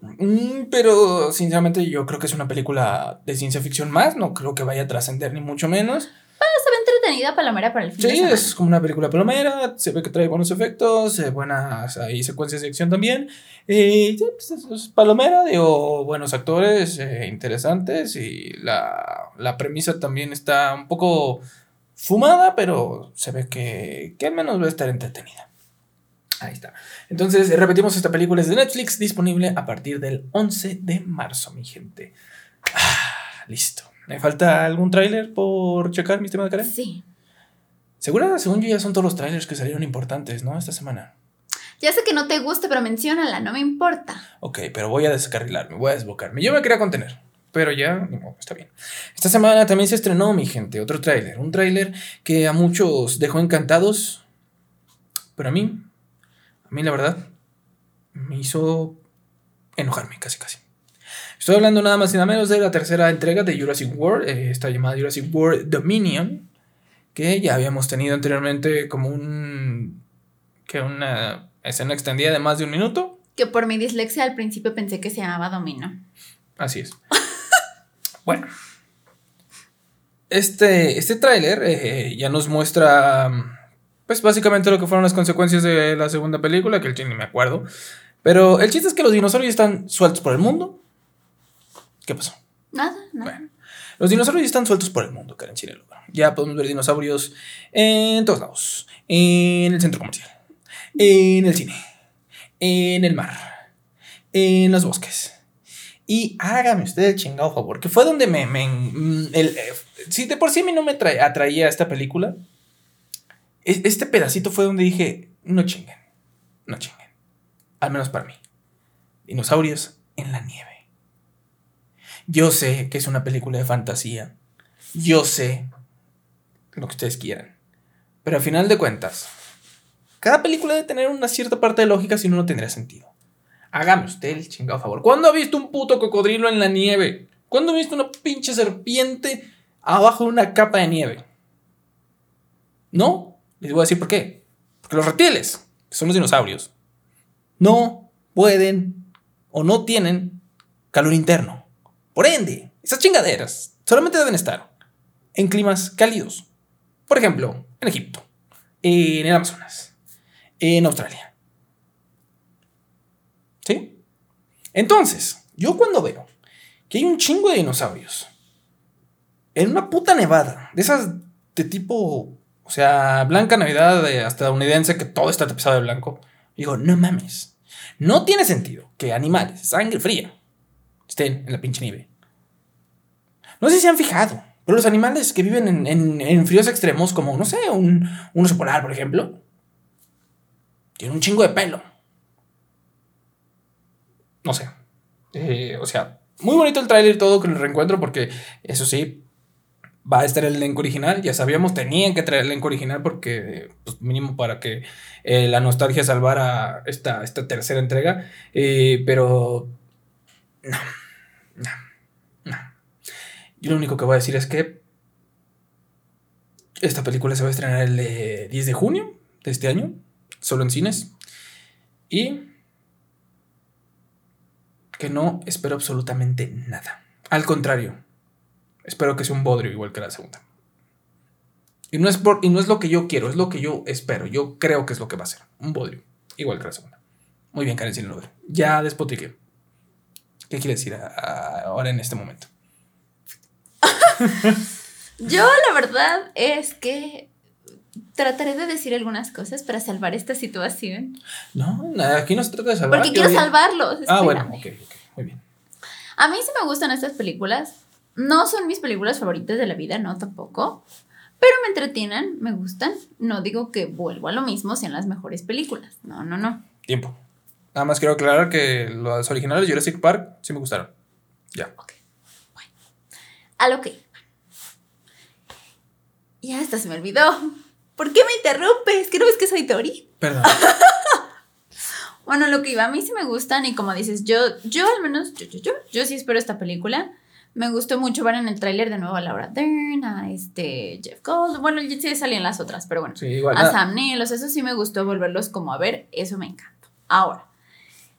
Mm, pero sinceramente yo creo que es una película de ciencia ficción más, no creo que vaya a trascender ni mucho menos. Ah, se ve entretenida palomera para el fin Sí, es como una película palomera, se ve que trae buenos efectos, eh, buenas hay secuencias de acción también. Eh, pues, es palomera, digo, buenos actores, eh, interesantes y la, la premisa también está un poco fumada, pero se ve que, que al menos va a estar entretenida. Ahí está. Entonces, repetimos, esta película es de Netflix, disponible a partir del 11 de marzo, mi gente. Ah, listo. ¿Me falta algún tráiler por checar, mi tema de Karen? Sí. Segura, según yo, ya son todos los trailers que salieron importantes, ¿no? Esta semana. Ya sé que no te guste, pero menciónala, no me importa. Ok, pero voy a descarrilarme, voy a desbocarme. Yo me quería contener, pero ya, está bien. Esta semana también se estrenó, mi gente, otro tráiler. Un tráiler que a muchos dejó encantados, pero a mí a mí la verdad me hizo enojarme casi casi. Estoy hablando nada más y nada menos de la tercera entrega de Jurassic World, eh, esta llamada Jurassic World Dominion, que ya habíamos tenido anteriormente como un que una escena extendida de más de un minuto. Que por mi dislexia al principio pensé que se llamaba Domino. Así es. bueno. Este, este tráiler eh, ya nos muestra pues básicamente lo que fueron las consecuencias de la segunda película, que el chile ni me acuerdo. Pero el chiste es que los dinosaurios están sueltos por el mundo. ¿Qué pasó? Nada, nada. Bueno, los dinosaurios están sueltos por el mundo, Karen Chinelo. Ya podemos ver dinosaurios en todos lados. En el centro comercial, en el cine, en el mar, en los bosques. Y hágame usted el chingado favor, que fue donde me... me mm, el, eh, si de por sí a mí no me tra- atraía esta película, es- este pedacito fue donde dije, no chinguen, no chinguen. Al menos para mí. Dinosaurios en la nieve. Yo sé que es una película de fantasía. Yo sé lo que ustedes quieran. Pero al final de cuentas, cada película debe tener una cierta parte de lógica, si no, no tendría sentido. Hágame usted el chingado favor. ¿Cuándo ha visto un puto cocodrilo en la nieve? ¿Cuándo ha visto una pinche serpiente abajo de una capa de nieve? No, les voy a decir por qué. Porque los reptiles, que son los dinosaurios, no pueden o no tienen calor interno. Por ende, esas chingaderas solamente deben estar en climas cálidos. Por ejemplo, en Egipto, en el Amazonas, en Australia. ¿Sí? Entonces, yo cuando veo que hay un chingo de dinosaurios en una puta nevada, de esas de tipo, o sea, blanca navidad de estadounidense que todo está tapizado de blanco, digo, no mames. No tiene sentido que animales, sangre fría, estén en la pinche nieve. No sé si han fijado, pero los animales que viven en, en- en fríos extremos, como, no sé, un, un oso polar, por ejemplo, tienen un chingo de pelo. No sé. Eh, o sea, muy bonito el tráiler todo con el reencuentro, porque eso sí, va a estar el elenco original. Ya sabíamos, tenían que traer el elenco original porque, pues, mínimo para que eh, la nostalgia salvara esta, esta tercera entrega. Eh, pero, no. Yo lo único que voy a decir es que esta película se va a estrenar el eh, 10 de junio de este año, solo en cines. Y que no espero absolutamente nada. Al contrario, espero que sea un bodrio igual que la segunda. Y no, es por, y no es lo que yo quiero, es lo que yo espero. Yo creo que es lo que va a ser. Un bodrio, igual que la segunda. Muy bien, Karen Sinalover. Ya despotriqué. ¿Qué quiere decir ahora en este momento? Yo la verdad es que trataré de decir algunas cosas para salvar esta situación. No, aquí no se trata de salvar. Porque quiero salvarlos. Ah, bueno, espérame. ok, ok, muy bien. A mí sí me gustan estas películas. No son mis películas favoritas de la vida, no tampoco. Pero me entretienen, me gustan. No digo que vuelvo a lo mismo, sean las mejores películas. No, no, no. Tiempo. Nada más quiero aclarar que los originales de Jurassic Park sí me gustaron. Ya. A lo que. Ya hasta se me olvidó. ¿Por qué me interrumpes? ¿Que no ves que soy Tori? Perdón. Bueno, lo que iba, a mí sí me gustan y como dices, yo, yo al menos, yo, yo, yo, yo sí espero esta película. Me gustó mucho ver en el tráiler de nuevo a Laura Dern, a este Jeff Gold, bueno, ya sí salían las otras, pero bueno, Sí, igual. a nada. Sam Neill, o sea, eso sí me gustó volverlos como a ver, eso me encanta. Ahora,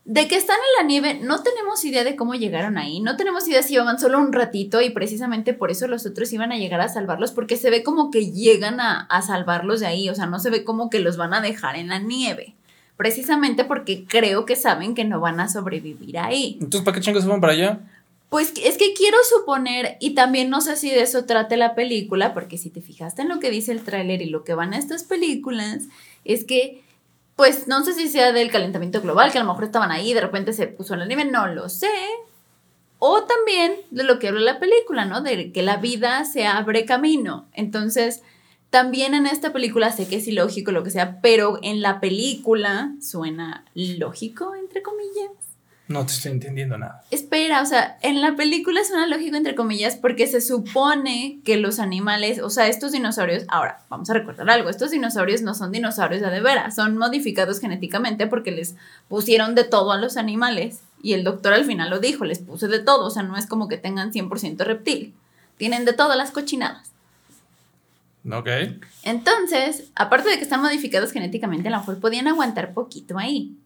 de que están en la nieve, no tenemos idea de cómo llegaron ahí, no tenemos idea si iban solo un ratito y precisamente por eso los otros iban a llegar a salvarlos, porque se ve como que llegan a, a salvarlos de ahí, o sea, no se ve como que los van a dejar en la nieve, precisamente porque creo que saben que no van a sobrevivir ahí. Entonces, ¿para qué chingos se van para allá? Pues es que quiero suponer, y también no sé si de eso trate la película, porque si te fijaste en lo que dice el tráiler y lo que van a estas películas, es que, pues no sé si sea del calentamiento global, que a lo mejor estaban ahí y de repente se puso en la nieve, no lo sé. O también de lo que habla la película, ¿no? De que la vida se abre camino. Entonces, también en esta película sé que es ilógico, lo que sea, pero en la película suena lógico, entre comillas. No te estoy entendiendo nada. Espera, o sea, en la película suena lógico entre comillas porque se supone que los animales, o sea, estos dinosaurios, ahora vamos a recordar algo, estos dinosaurios no son dinosaurios de, de veras, son modificados genéticamente porque les pusieron de todo a los animales y el doctor al final lo dijo, les puse de todo, o sea, no es como que tengan 100% reptil, tienen de todas las cochinadas. Ok. Entonces, aparte de que están modificados genéticamente, a lo mejor podían aguantar poquito ahí.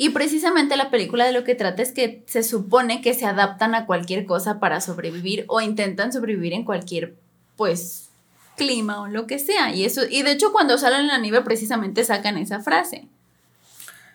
Y precisamente la película de lo que trata es que se supone que se adaptan a cualquier cosa para sobrevivir o intentan sobrevivir en cualquier, pues, clima o lo que sea. Y eso, y de hecho, cuando salen la nieve, precisamente sacan esa frase.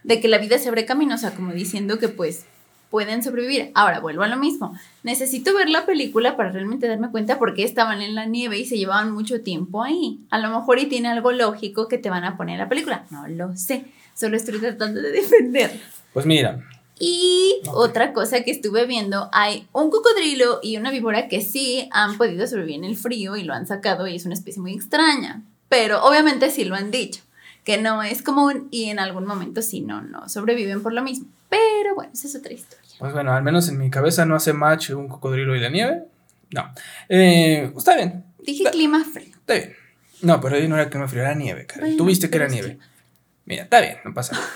De que la vida se abre camino, como diciendo que pues pueden sobrevivir. Ahora vuelvo a lo mismo. Necesito ver la película para realmente darme cuenta por qué estaban en la nieve y se llevaban mucho tiempo ahí. A lo mejor y tiene algo lógico que te van a poner en la película. No lo sé. Solo estoy tratando de defender. Pues mira. Y otra cosa que estuve viendo, hay un cocodrilo y una víbora que sí han podido sobrevivir en el frío y lo han sacado y es una especie muy extraña. Pero obviamente sí lo han dicho que no es común y en algún momento sí no, no sobreviven por lo mismo. Pero bueno, esa es otra historia. Pues bueno, al menos en mi cabeza no hace match un cocodrilo y la nieve. No. Eh, está bien. Dije clima frío. Está bien. No, pero ahí no era clima frío, era nieve, cara. Tú viste que era nieve. Mira, está bien, no pasa nada.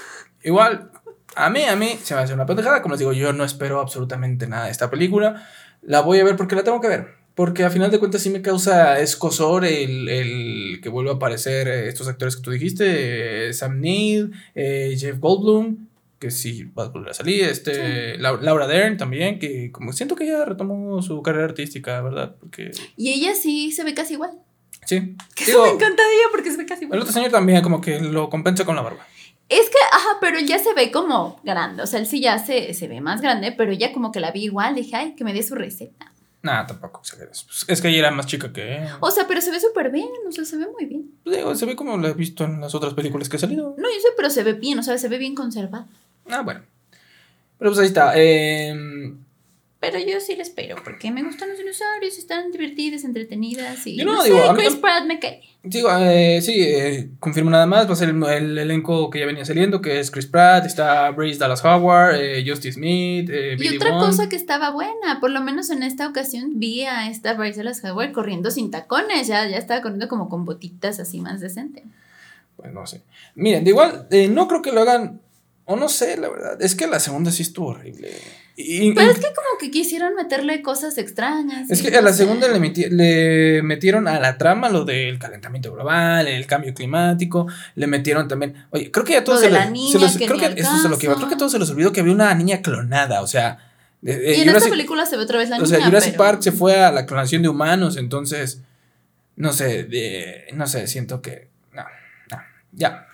Igual, a mí, a mí se me hace una pendejada. Como les digo, yo no espero absolutamente nada de esta película. La voy a ver porque la tengo que ver. Porque a final de cuentas sí me causa escosor el, el que vuelva a aparecer estos actores que tú dijiste, eh, Sam Neill, eh, Jeff Goldblum, que sí va a volver a salir. Este, Laura Dern también, que como siento que ella retomó su carrera artística, ¿verdad? Porque... Y ella sí se ve casi igual. Sí. Que eso me encanta de ella porque se ve casi igual. El otro señor también como que lo compensa con la barba. Es que, ajá, pero él ya se ve como grande. O sea, él sí ya se, se ve más grande, pero ella como que la vi igual. Dije, ay, que me dé su receta. Nah, tampoco Es que ella era más chica que. O sea, pero se ve súper bien, o sea, se ve muy bien. Digo, se ve como lo he visto en las otras películas que ha salido. No, yo sé, pero se ve bien, o sea, se ve bien conservado. Ah, bueno. Pero pues ahí está. Em, pero yo sí les espero, porque me gustan los dinosaurios, están divertidas, entretenidas y... Yo no, digo, sé, Chris Pratt me cae. Digo, eh, sí, eh, confirmo nada más, va a ser el, elenco que ya venía saliendo, que es Chris Pratt, está Brace Dallas Howard, eh, Justin Smith, eh, Y otra cosa que estaba buena, por lo menos en esta ocasión vi a esta Brace Dallas Howard corriendo sin tacones, ya, ya estaba corriendo como con botitas así más decente. Pues no sé. Miren, de igual, no creo que lo hagan o no sé, la verdad. Es que la segunda sí estuvo horrible. Pero es que como que quisieron meterle cosas extrañas. Es que a la segunda le, le, metieron a la trama lo del calentamiento global, el cambio climático, le metieron también, oye, creo que ya todos se, les, creo que eso es lo que iba, creo que todos se les olvidó que había una niña clonada, o sea, y en esta película se ve otra vez la niña. O sea, Jurassic Park se fue a la clonación de humanos, entonces no sé, de, no sé, siento que no, no, ya,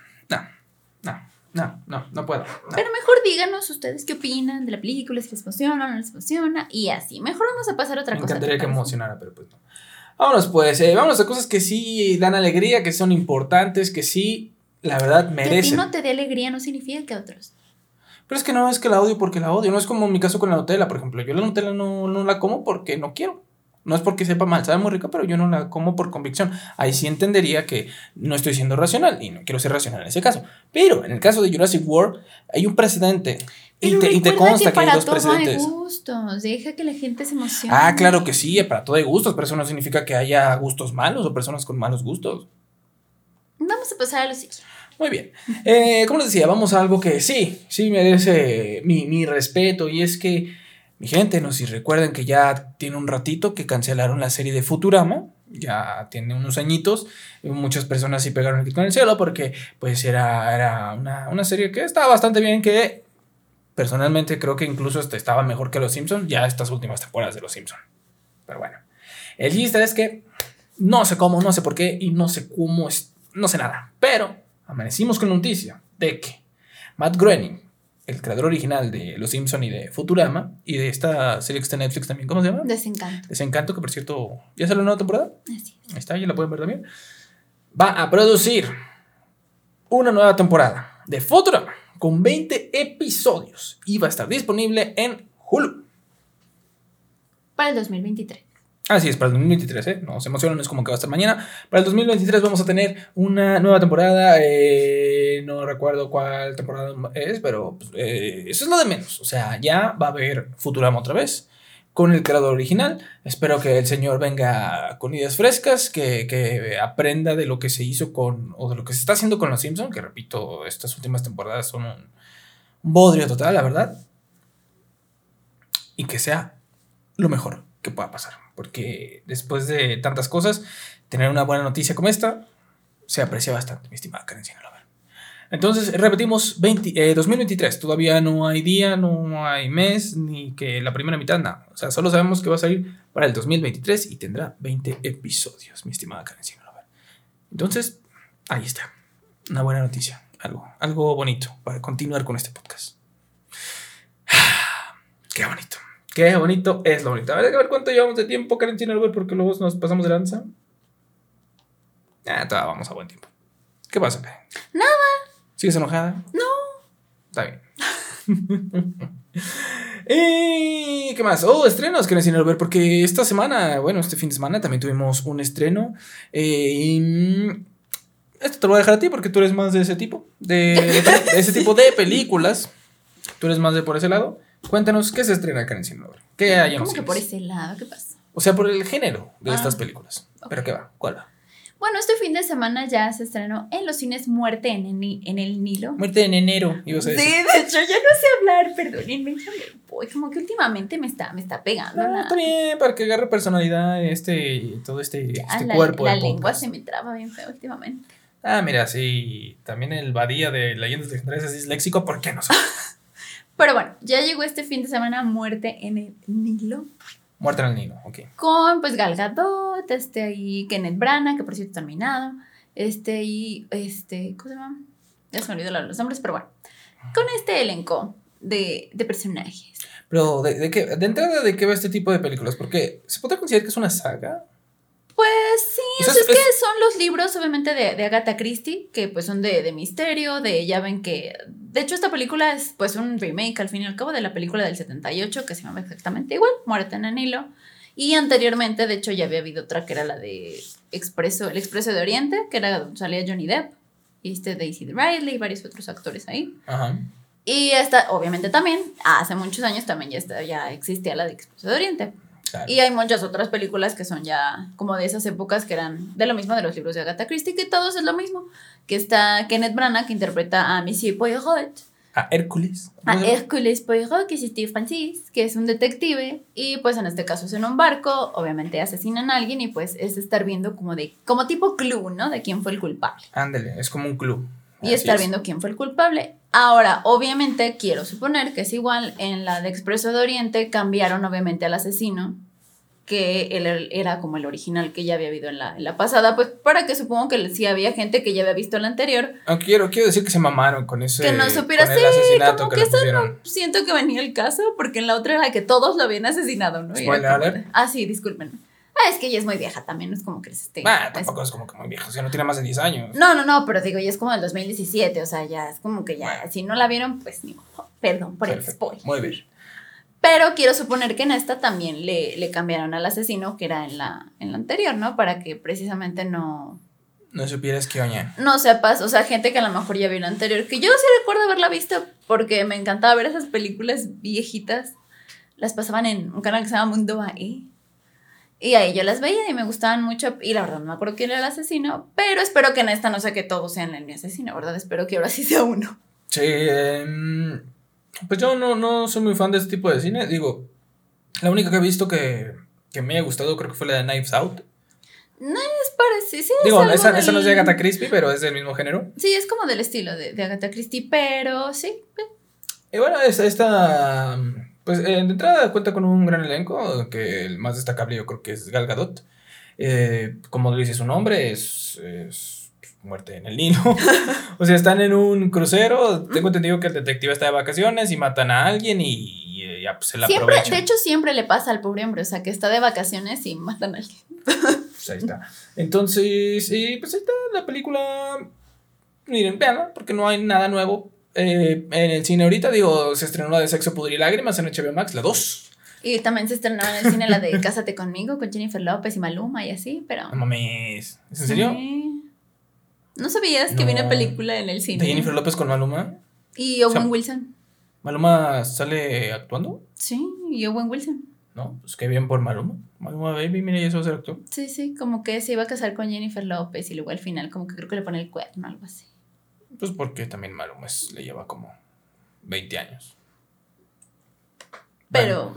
no, no. No, puedo. Pero mejor díganos ustedes qué opinan de la película, si les emociona o no les emociona, y así. Mejor vamos a pasar a otra cosa. Me encantaría que emocionara, pero pues no. Vámonos pues, eh, vámonos a cosas que sí dan alegría, que son importantes, que sí, la verdad, merecen. Que a ti no te dé alegría no significa que a otros. Pero es que no es que la odio porque la odio, no es como mi caso con la Nutella, por ejemplo. Yo la Nutella no, no la como porque no quiero. No es porque sepa mal, sabe muy rica, pero yo no la como por convicción. Ahí sí entendería que no estoy siendo racional y no quiero ser racional en ese caso. Pero en el caso de Jurassic World hay un precedente. y te, y te, consta que, hay dos precedentes. Hay gustos, deja que la gente se emocione. Ah, claro que sí, para todo hay gustos, pero eso no significa que haya gustos malos o personas con malos gustos. Vamos a pasar a lo siguiente. Muy bien. Eh, como les decía, vamos a algo que sí, sí merece mi, mi respeto y es que mi gente, no si recuerden que ya tiene un ratito que cancelaron la serie de Futurama, ya tiene unos añitos, muchas personas sí pegaron el grito en el cielo porque pues era, era una, serie que estaba bastante bien, que personalmente creo que incluso estaba mejor que Los Simpsons, ya estas últimas temporadas de Los Simpsons. Pero bueno, el chiste es que no sé cómo, no sé por qué y no sé cómo, es, no sé nada, pero amanecimos con noticia de que Matt Groening, el creador original de Los Simpson y de Futurama y de esta serie que está en Netflix también, ¿cómo se llama? Desencanto. Desencanto, que por cierto, ¿ya sale la nueva temporada? Así Ahí está, ya la pueden ver también. Va a producir una nueva temporada de Futurama con 20 episodios y va a estar disponible en Hulu. Para el 2023. Así es, para el 2023, ¿eh? No se emocionen, es como que va a estar mañana. Para el 2023 vamos a tener una nueva temporada. Eh, no recuerdo cuál temporada es, pero pues, eh, eso es lo de menos. O sea, ya va a haber Futurama otra vez con el creador original. Espero que el señor venga con ideas frescas, que, que, aprenda de lo que se hizo con, o de lo que se está haciendo con Los Simpsons, que repito, estas últimas temporadas son un bodrio total, la verdad. Y que sea lo mejor que pueda pasar porque después de tantas cosas, tener una buena noticia como esta se aprecia bastante, mi estimada Karen Sinaloa. Entonces, repetimos, 20, 2023, eh, todavía no hay día, no hay mes, ni que la primera mitad, nada. O sea, solo sabemos que va a salir para el 2023 y tendrá 20 episodios, mi estimada Karen Sinaloa. Entonces, ahí está. Una buena noticia. Algo, algo bonito para continuar con este podcast. Qué bonito. Qué bonito es lo bonito. A ver, a ver cuánto llevamos de tiempo, Karen Albert, porque luego nos pasamos de lanza. Ah, todavía vamos a buen tiempo. ¿Qué pasa, Karen? Nada. ¿Sigues enojada? No. Está bien. ¿Y qué más? Oh, estrenos, Karen Albert, porque esta semana, bueno, este fin de semana también tuvimos un estreno. Eh, y esto te lo voy a dejar a ti porque tú eres más de ese tipo, de, de ese tipo de películas. Tú eres más de por ese lado. Cuéntanos, ¿qué se estrena acá en Cine ¿Qué hay en ¿Cómo que por ese lado? ¿Qué pasa? O sea, por el género de Ah, estas películas. ¿Pero qué va? ¿Cuál va? Bueno, este fin de semana ya se estrenó en los cines Muerte en el, en el Nilo. Muerte en enero, ibas a Sí, decir. de hecho, ya no sé hablar, perdónenme. Voy, como que últimamente me está, me está pegando No, la, está bien, para que agarre personalidad este, todo este, ya este la, cuerpo. la lengua se me traba bien feo últimamente. Ah, mira, sí. También el Badía de Leyendas Legendarias es disléxico, ¿por qué no? Pero bueno, ya llegó este fin de semana Muerte en el Nilo. Muerte en el Nilo, ok. Con pues Gal Gadot, este y Kenneth Branagh, que por cierto está terminado. Este y este, ¿cómo se llama? Ya se me olvidó los nombres, pero bueno. Con este elenco de, de personajes. Pero, ¿de, de qué, de entrada, ¿de qué va este tipo de películas? Porque se podría considerar que es una saga. Pues O sea, sea, es- es, que son los libros, obviamente, de, de Agatha Christie, que pues son de, de misterio, de ya ven que. De hecho, esta película es pues un remake al fin y al cabo de la película del 78, que se llama exactamente igual, Muerte en el Nilo. Y anteriormente, de hecho, ya había habido otra que era la de Expreso, El Expreso de Oriente, que era donde salía Johnny Depp, y este Daisy Riley y varios otros actores ahí. Ajá. Y esta, obviamente, también, hace muchos años también ya, está, ya existía la de Expreso de Oriente. Claro. Y hay muchas otras películas que son ya como de esas épocas que eran de lo mismo de los libros de Agatha Christie, que todos es lo mismo. Que está Kenneth Branagh, que interpreta a Monsieur Poirot, A Hércules. a. Hércules Poirot, que es Steve Francis, que es un detective, y pues en este caso es en un barco, obviamente asesinan a alguien y pues es estar viendo como de, como tipo clue, ¿no? De quién fue el culpable. Ándale, es como un club. Y Así estar es. viendo quién fue el culpable. Ahora, obviamente, quiero suponer que es igual. En la de Expreso de Oriente cambiaron, obviamente, al asesino, que él er- era como el original que ya había habido en la, en la pasada, pues para que supongo que sí había gente que ya había visto el anterior, Aunque quiero, quiero decir que se mamaron con ese. que no supiera, sí, como que, eso no siento que venía el caso, porque en la otra era que todos lo habían asesinado, ¿no? Spoiler alert. ah, sí, disculpen. Ah, es que ella es muy vieja también, no es como que les esté... Pues- tampoco es como que muy viejo, o sea, no tiene más de 10 años. No, no, no, pero digo, ya es como del 2017, o sea, ya es como que ya, Bueno. si no la vieron, pues ni modo. Perdón por el Perfecto, spoiler. Muy bien. Pero quiero suponer que en esta también le, le cambiaron al asesino que era en la, en la anterior, ¿no? Para que precisamente no, No supieras que oña. no sepas, o sea, gente que a lo mejor ya vio la anterior, que yo sí recuerdo haberla visto porque me encantaba ver esas películas viejitas. Las pasaban en un canal que se llama Mundo AE. Y ahí yo las veía y me gustaban mucho. Y la verdad no me acuerdo quién era el asesino, pero espero que en esta no sea que todos sean el asesino, ¿verdad? Espero que ahora sí sea uno. Sí, em, pues yo no, no soy muy fan de este tipo de cine. Digo, la única que he visto que, que me haya gustado creo que fue la de Knives Out. Es parecido, sí, Digo, esa, esa no es de Agatha Christie, pero es del mismo género. Sí, es como del estilo de, de Agatha Christie, pero sí. Y bueno, esta, pues eh, de entrada cuenta con un gran elenco, que el más destacable yo creo que es Gal Gadot. Eh, como lo dice su nombre, es, es muerte en el Nilo. o sea, están en un crucero, tengo entendido que el detective está de vacaciones y matan a alguien y, y ya pues se la Siempre, aprovechan. de hecho, siempre le pasa al pobre hombre, o sea, que está de vacaciones y matan a alguien. Pues ahí está. Entonces, y pues ahí está la película. Miren, veanla, porque no hay nada nuevo eh, en el cine ahorita. Digo, se estrenó la de Sexo, Pudor y Lágrimas en HBO Max, la 2. Y también se estrenó en el cine la de Cásate conmigo con Jennifer López y Maluma y así, pero. No mames. ¿Es en serio? Sí. ¿No sabías que No. viene película en el cine? ¿De Jennifer López con Maluma? Y Owen O sea, Wilson. ¿Maluma sale actuando? Sí, y Owen Wilson. No, pues qué bien por Maluma. Maluma Baby, mira, y eso va a ser actor. Sí, sí, como que se iba a casar con Jennifer López y luego al final, como que creo que le pone el cuerno, algo así. Pues porque también Maluma es- le lleva como 20 años. Pero.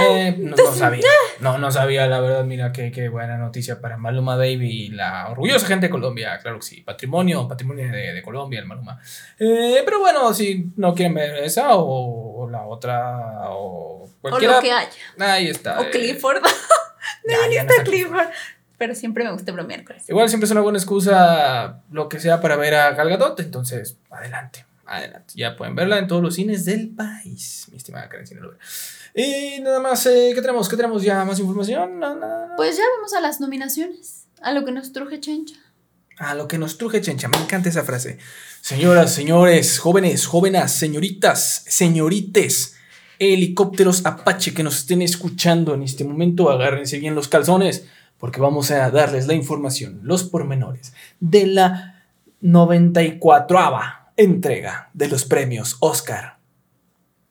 Eh, no, no sabía. No, no sabía, la verdad. Mira qué, qué buena noticia para Maluma Baby y la orgullosa gente de Colombia. Claro que sí. Patrimonio, patrimonio de, de Colombia, el Maluma. Eh, pero bueno, si no quieren ver esa o, o la otra o O cualquiera. lo que haya. Ahí está. O eh, Clifford. no está está Clifford. Pero siempre me gusta bromear con eso. Igual siempre es una buena excusa, lo que sea, para ver a Gal Gadot, entonces, adelante, adelante. Ya pueden verla en todos los cines del país, mi estimada Karen Cinelover. Y nada más, eh, ¿qué tenemos? ¿Qué tenemos ya? ¿Más información? No, no, no. Pues ya vamos a las nominaciones, a lo que nos truje Chencha. A lo que nos truje Chencha, me encanta esa frase. Señoras, señores, jóvenes, jóvenes, señoritas, señorites, helicópteros Apache que nos estén escuchando en este momento, agárrense bien los calzones, porque vamos a darles la información, los pormenores de la 94ava entrega de los premios Oscar,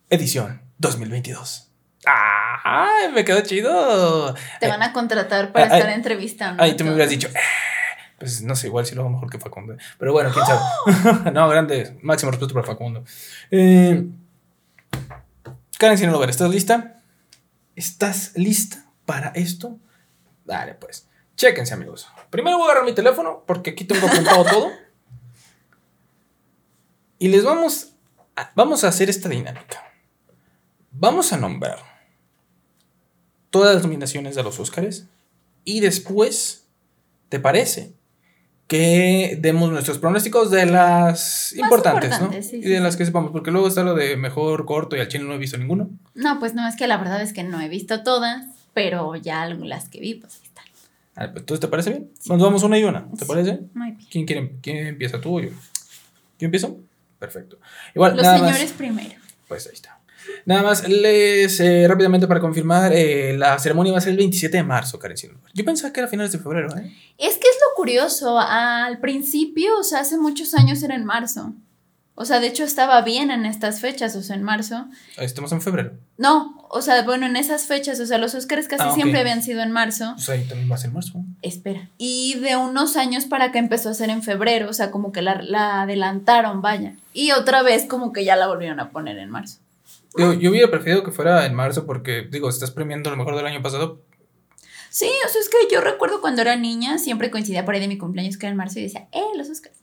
edición 2022. ¡Ay, me quedó chido! Te van a contratar para Ay, estar entrevistando. Ahí tú me hubieras dicho, "Eh", pues no sé, igual si lo hago mejor que Facundo. Pero bueno, quién sabe. no, grande, máximo respeto para Facundo. Eh, Karen Sinalover, ¿estás lista? ¿Estás lista para esto? Dale, pues. Chéquense, amigos. Primero voy a agarrar mi teléfono porque aquí tengo apuntado todo. Y les vamos a, vamos a hacer esta dinámica. Vamos a nombrar todas las nominaciones de los Óscares y después, ¿te parece? Que demos nuestros pronósticos de las importantes, importantes, ¿no? sí, y sí, de las que sepamos, porque luego está lo de mejor corto y al chino no he visto ninguno. No, pues no, es que la verdad es que no he visto todas, pero ya las que vi, pues ahí están. Ah, pues, ¿Entonces te parece bien? Nos vamos una y una, ¿te Sí. parece? Muy bien. ¿Quién, quiere, ¿Quién empieza tú o yo? ¿Yo empiezo? Perfecto. Igual, Los nada señores más. primero. Pues ahí está. Nada más, les eh, rápidamente para confirmar, eh, la ceremonia va a ser el 27 de marzo, Karen Silver. Yo pensaba que era a finales de febrero, ¿eh? Es que es lo curioso, al principio, o sea, hace muchos años era en marzo. O sea, de hecho estaba bien en estas fechas, o sea, en marzo. Estamos en febrero. No, o sea, bueno, en esas fechas, o sea, los Oscars casi Ah, siempre habían sido en marzo. Pues ahí también va a ser marzo. Espera. Y de unos años para acá empezó a ser en febrero, o sea, como que la, la adelantaron, vaya. Y otra vez como que ya la volvieron a poner en marzo. Yo, yo hubiera preferido que fuera en marzo porque, digo, estás premiando lo mejor del año pasado. Sí, o sea, es que yo recuerdo cuando era niña, siempre coincidía por ahí de mi cumpleaños que era en marzo y decía, eh, los Oscars.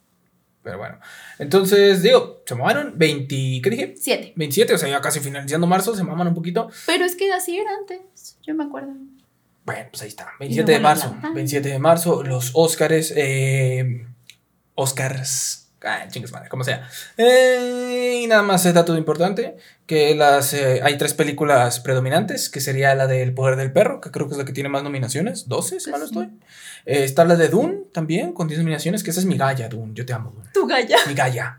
Pero bueno. Entonces, digo, se mamaron 20, ¿qué dije? Siete. 27, o sea, ya casi finalizando marzo, se maman un poquito. Pero es que así era antes, yo me acuerdo. Bueno, pues ahí está. Y 27 de marzo. lanzan. 27 de marzo, los Óscares. Eh, Oscars. Ah, chingas madre, como sea. Eh, y nada más es dato importante: que las eh, hay tres películas predominantes, que sería la del Poder del Perro, que creo que es la que tiene más nominaciones, 12, si mal no estoy. Eh, está la de Dune también, con 10 nominaciones, que esa es mi galla, Dune. Yo te amo, Dune. Tu galla. Mi galla.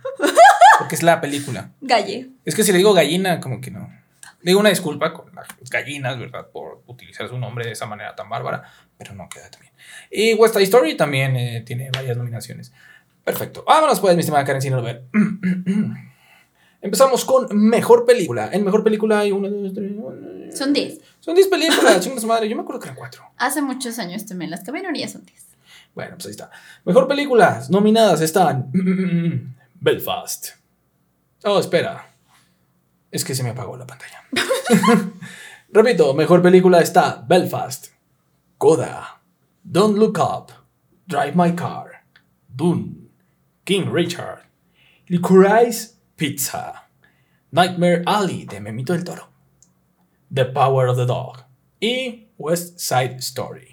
Porque es la película. Galle. Es que si le digo gallina, como que no. Digo una disculpa con las gallinas, ¿verdad? Por utilizar su nombre de esa manera tan bárbara, pero no queda también. Y West Side Story también eh, tiene varias nominaciones. Perfecto. Vámonos pues, mi estimada Karen Sinalover. Empezamos con mejor película. En mejor película hay una, dos, tres. una- Son 10. Son 10 películas, chingas su madre. Yo me acuerdo que eran 4. Hace muchos años también las y ya son 10. Bueno, pues ahí está. Mejor películas nominadas están Belfast. Oh, espera. Es que se me apagó la pantalla. Repito, mejor película está Belfast, Coda, Don't Look Up, Drive My Car, Dune, King Richard, Licorice Pizza, Nightmare Alley de Memito del Toro, The Power of the Dog y West Side Story.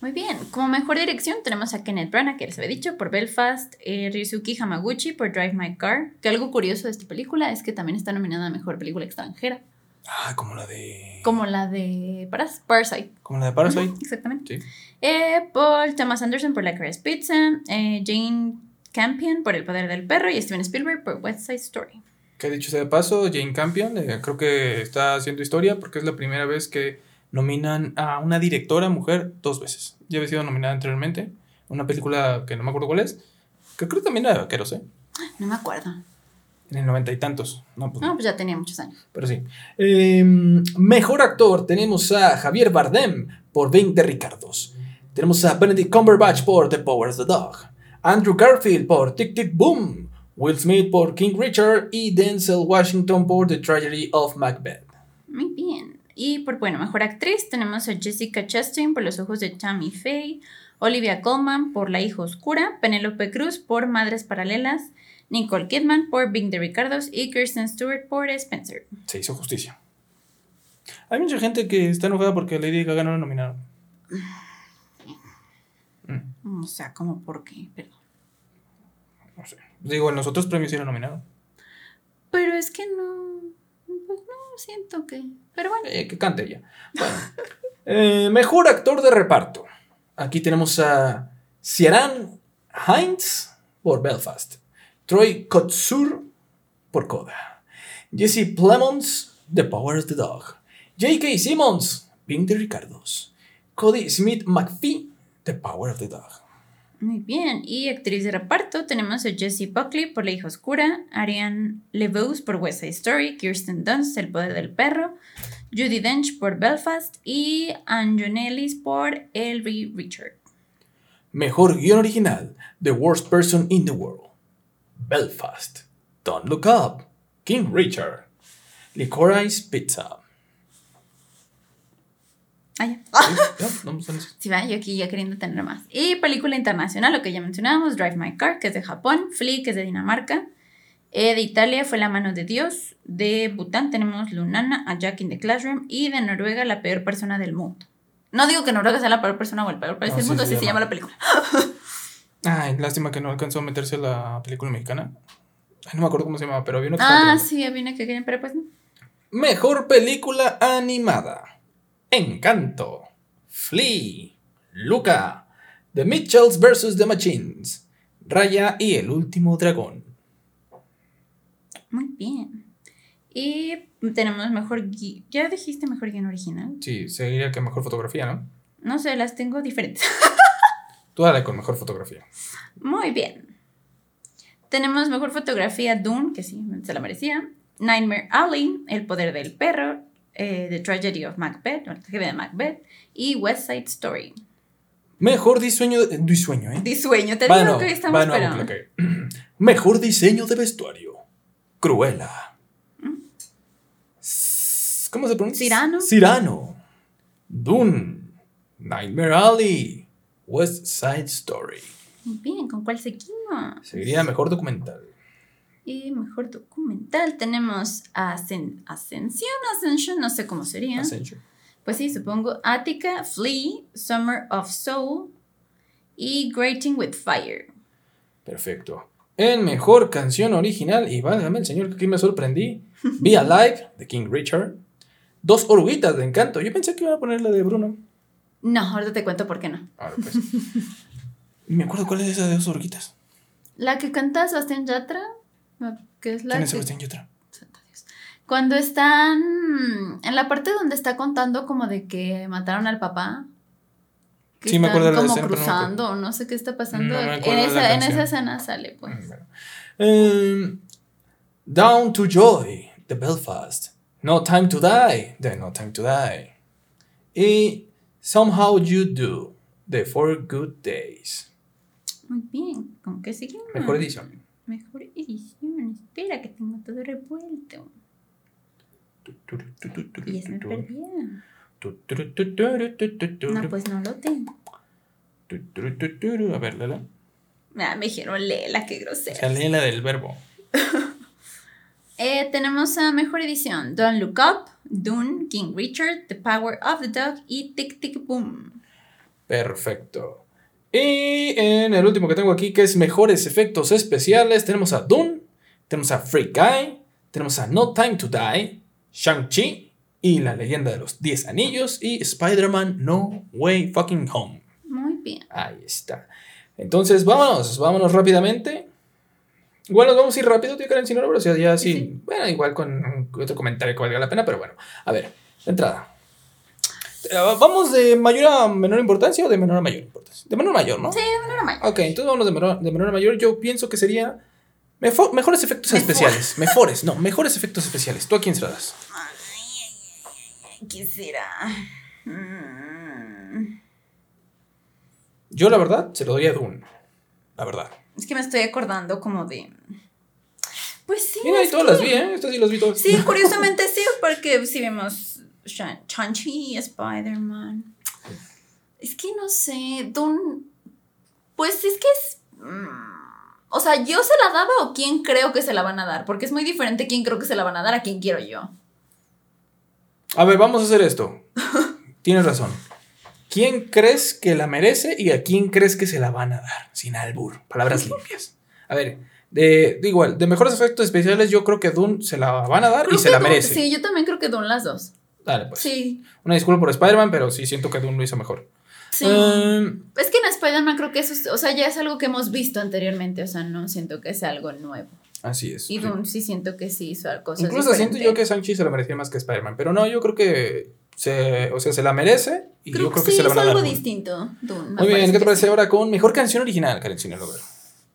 Muy bien. Como mejor dirección tenemos a Kenneth Branagh, que les había dicho, por Belfast, eh, Ryusuke Hamaguchi por Drive My Car. Que algo curioso de esta película es que también está nominada a mejor película extranjera, Ah, como la de. como la de Paras- Parasite. Como la de Parasite. Exactamente. Sí. Eh, Paul Thomas Anderson por Licorice Pizza, eh, Jane Campion por El Poder del Perro y Steven Spielberg por West Side Story. Que dicho sea de paso, Jane Campion eh, creo que está haciendo historia porque es la primera vez que nominan a una directora mujer dos veces. Ya había sido nominada anteriormente. Una película que no me acuerdo cuál es. Que creo que también era de vaqueros, ¿eh? No me acuerdo. En el noventa y tantos. No, pues No, pues ya tenía muchos años. pero sí. Eh, mejor actor tenemos a Javier Bardem por 20 Ricardos. Tenemos a Benedict Cumberbatch por The Power of the Dog. Andrew Garfield por Tic Tic Boom. Will Smith por King Richard y Denzel Washington por The Tragedy of Macbeth. Muy bien. Y por, bueno, mejor actriz tenemos a Jessica Chastain por Los Ojos de Tammy Faye, Olivia Colman por La Hija Oscura, Penélope Cruz por Madres Paralelas, Nicole Kidman por Bing de Ricardos y Kirsten Stewart por Spencer. Se hizo justicia. Hay mucha gente que está enojada porque Lady Gaga no la nominaron. O sea, como por qué, perdón. No sé. Digo, en los otros premios sí era nominado. Pero es que no. Pues no, siento que. Pero bueno. Eh, que cante ya. Bueno. Eh, mejor actor de reparto. Aquí tenemos a Ciaran Hines por Belfast. Troy Kotsur por Coda. Jesse Plemons, The Power of the Dog. J.K. Simmons, Pink de Ricardos. Cody Smith McPhee, The Power of the Dog. Muy bien. Y actriz de reparto tenemos a Jessie Buckley por La hija oscura, Ariane LeVeaux por West Side Story, Kirsten Dunst, El poder del perro, Judy Dench por Belfast y Anjonelis por Elrie Richard. Mejor guion original, The Worst Person in the World. Belfast. Don't Look Up. King Richard. Licorice Pizza. Ah, ya. No, no, no, no. Sí, va, yo aquí ya queriendo tener más. Y película internacional, lo que ya mencionábamos, Drive My Car, que es de Japón, Flea, que es de Dinamarca. Eh, de Italia fue La mano de Dios. De Bután tenemos Lunana, A Jack in the Classroom. Y de Noruega, La peor persona del mundo. No digo que Noruega sea la peor persona o el peor país No, del sí mundo, se así se llama. llama la película. Ay, lástima que no alcanzó a meterse la película mexicana. Ay, no me acuerdo cómo se llamaba, pero había una que Ah, sí, había una que querían, pero pues no. Mejor película animada. Encanto. Flea. Luca. The Mitchells vs. The Machines. Raya y el último dragón. Muy bien. Y tenemos mejor gui- ¿Ya dijiste mejor guion original? Sí, sería que mejor fotografía, ¿no? No sé, las tengo diferentes. Tú dale con mejor fotografía. Muy bien. Tenemos mejor fotografía Dune, que sí, se la merecía. Nightmare Alley, El poder del perro. Eh, The Tragedy of Macbeth, o la tragedia de Macbeth. Y West Side Story. Mejor diseño. de- Disueño, ¿eh? Disueño, te digo que estamos esperando. ok. Mejor diseño de vestuario. Cruella. ¿Cómo se pronuncia? Cyrano. Cyrano. Dune. Nightmare Alley. West Side Story. Muy bien, ¿con cuál seguimos? Seguiría mejor documental. Y mejor documental tenemos Ascen- Ascensión, Ascension, no sé cómo sería. Ascension. Pues sí, supongo. Attica, Flea, Summer of Soul y Grating with Fire. Perfecto. En mejor canción original, y válgame el señor que aquí me sorprendí. Be Alive de King Richard. Dos oruguitas de encanto. Yo pensé que iban a poner la de Bruno. No, ahorita te cuento por qué no. Ahora pues. Me acuerdo cuál es esa de dos oruguitas. La que canta Sebastián Yatra, que es la ¿Quién es Sebastián Yatra? Cuando están en la parte donde está contando como de que mataron al papá. Que Sí, me acuerdo de la como escena, pero no me cruzando, no, sé qué está pasando. No en, esa, en esa escena sale, pues. Eh, Down to Joy de Belfast. No Time to Die de No Time to Die. Y Somehow You Do de Four Good Days. Muy bien, ¿con qué seguimos? Mejor edición. Mejor edición. Espera que tengo todo revuelto. Y se me perdió. No, pues no lo tengo. A ver, Lela. Ah, me dijeron Lela, qué O grosera. sea, lee la del verbo. Eh, tenemos a mejor edición: Don't Look Up, Dune, King Richard, The Power of the Dog y Tic Tic Boom. Perfecto. Y en el último que tengo aquí, que es mejores efectos especiales, tenemos a Dune, tenemos a Free Guy, tenemos a No Time to Die, Shang-Chi y La leyenda de los 10 anillos y Spider-Man No Way Fucking Home. Muy bien. Ahí está. Entonces, vámonos, vámonos rápidamente. Igual nos vamos a ir rápido, tío Karen, si no, pero o sea, ya sí. Sí. Bueno, igual con otro comentario que valga la pena, pero bueno. A ver, de entrada. Eh, ¿Vamos de mayor a menor importancia o de menor a mayor importancia? De menor a mayor, ¿no? Sí, de manera mayor. Ok, entonces vámonos de menor, de menor a mayor. Yo pienso que sería mejor- mejores efectos Mejor. especiales. Mejores, no, mejores efectos especiales. ¿Tú a quién se la das? Quisiera. Mm, Yo, la verdad, se lo doy a Dune. La verdad. Es que me estoy acordando como de. Pues sí. Mira, ahí todas que- las vi, ¿eh? Estas sí las vi todas. Sí, curiosamente sí, porque sí vimos Y Spider-Man. Es que no sé, Dune. Pues es que es. mm, o sea, ¿yo se la daba o quién creo que se la van a dar? Porque es muy diferente quién creo que se la van a dar a quién quiero yo. A ver, vamos a hacer esto. Tienes razón. ¿Quién crees que la merece y a quién crees que se la van a dar? Sin albur, palabras limpias. A ver, de, de igual, de mejores efectos especiales, yo creo que Dune se la van a dar Creo y se la merece. Sí, yo también creo que Dune las dos. Dale, pues. Sí, Una disculpa por Spider-Man, pero sí siento que Dune lo hizo mejor. sí. Um, es que en Spider-Man creo que eso, es- o sea, ya es algo que hemos visto anteriormente, o sea, no siento que sea algo nuevo. así es. Y sí. Dune sí siento que sí hizo cosas Incluso siento yo que Sanchi se la merecía más que Spider-Man, pero no, yo creo que se, o sea, se la merece y Creo yo creo que que, sí se la es van a dar. algo Dune. distinto, me Muy bien, ¿qué te parece sí. ahora con mejor canción original, Karen Sinalover?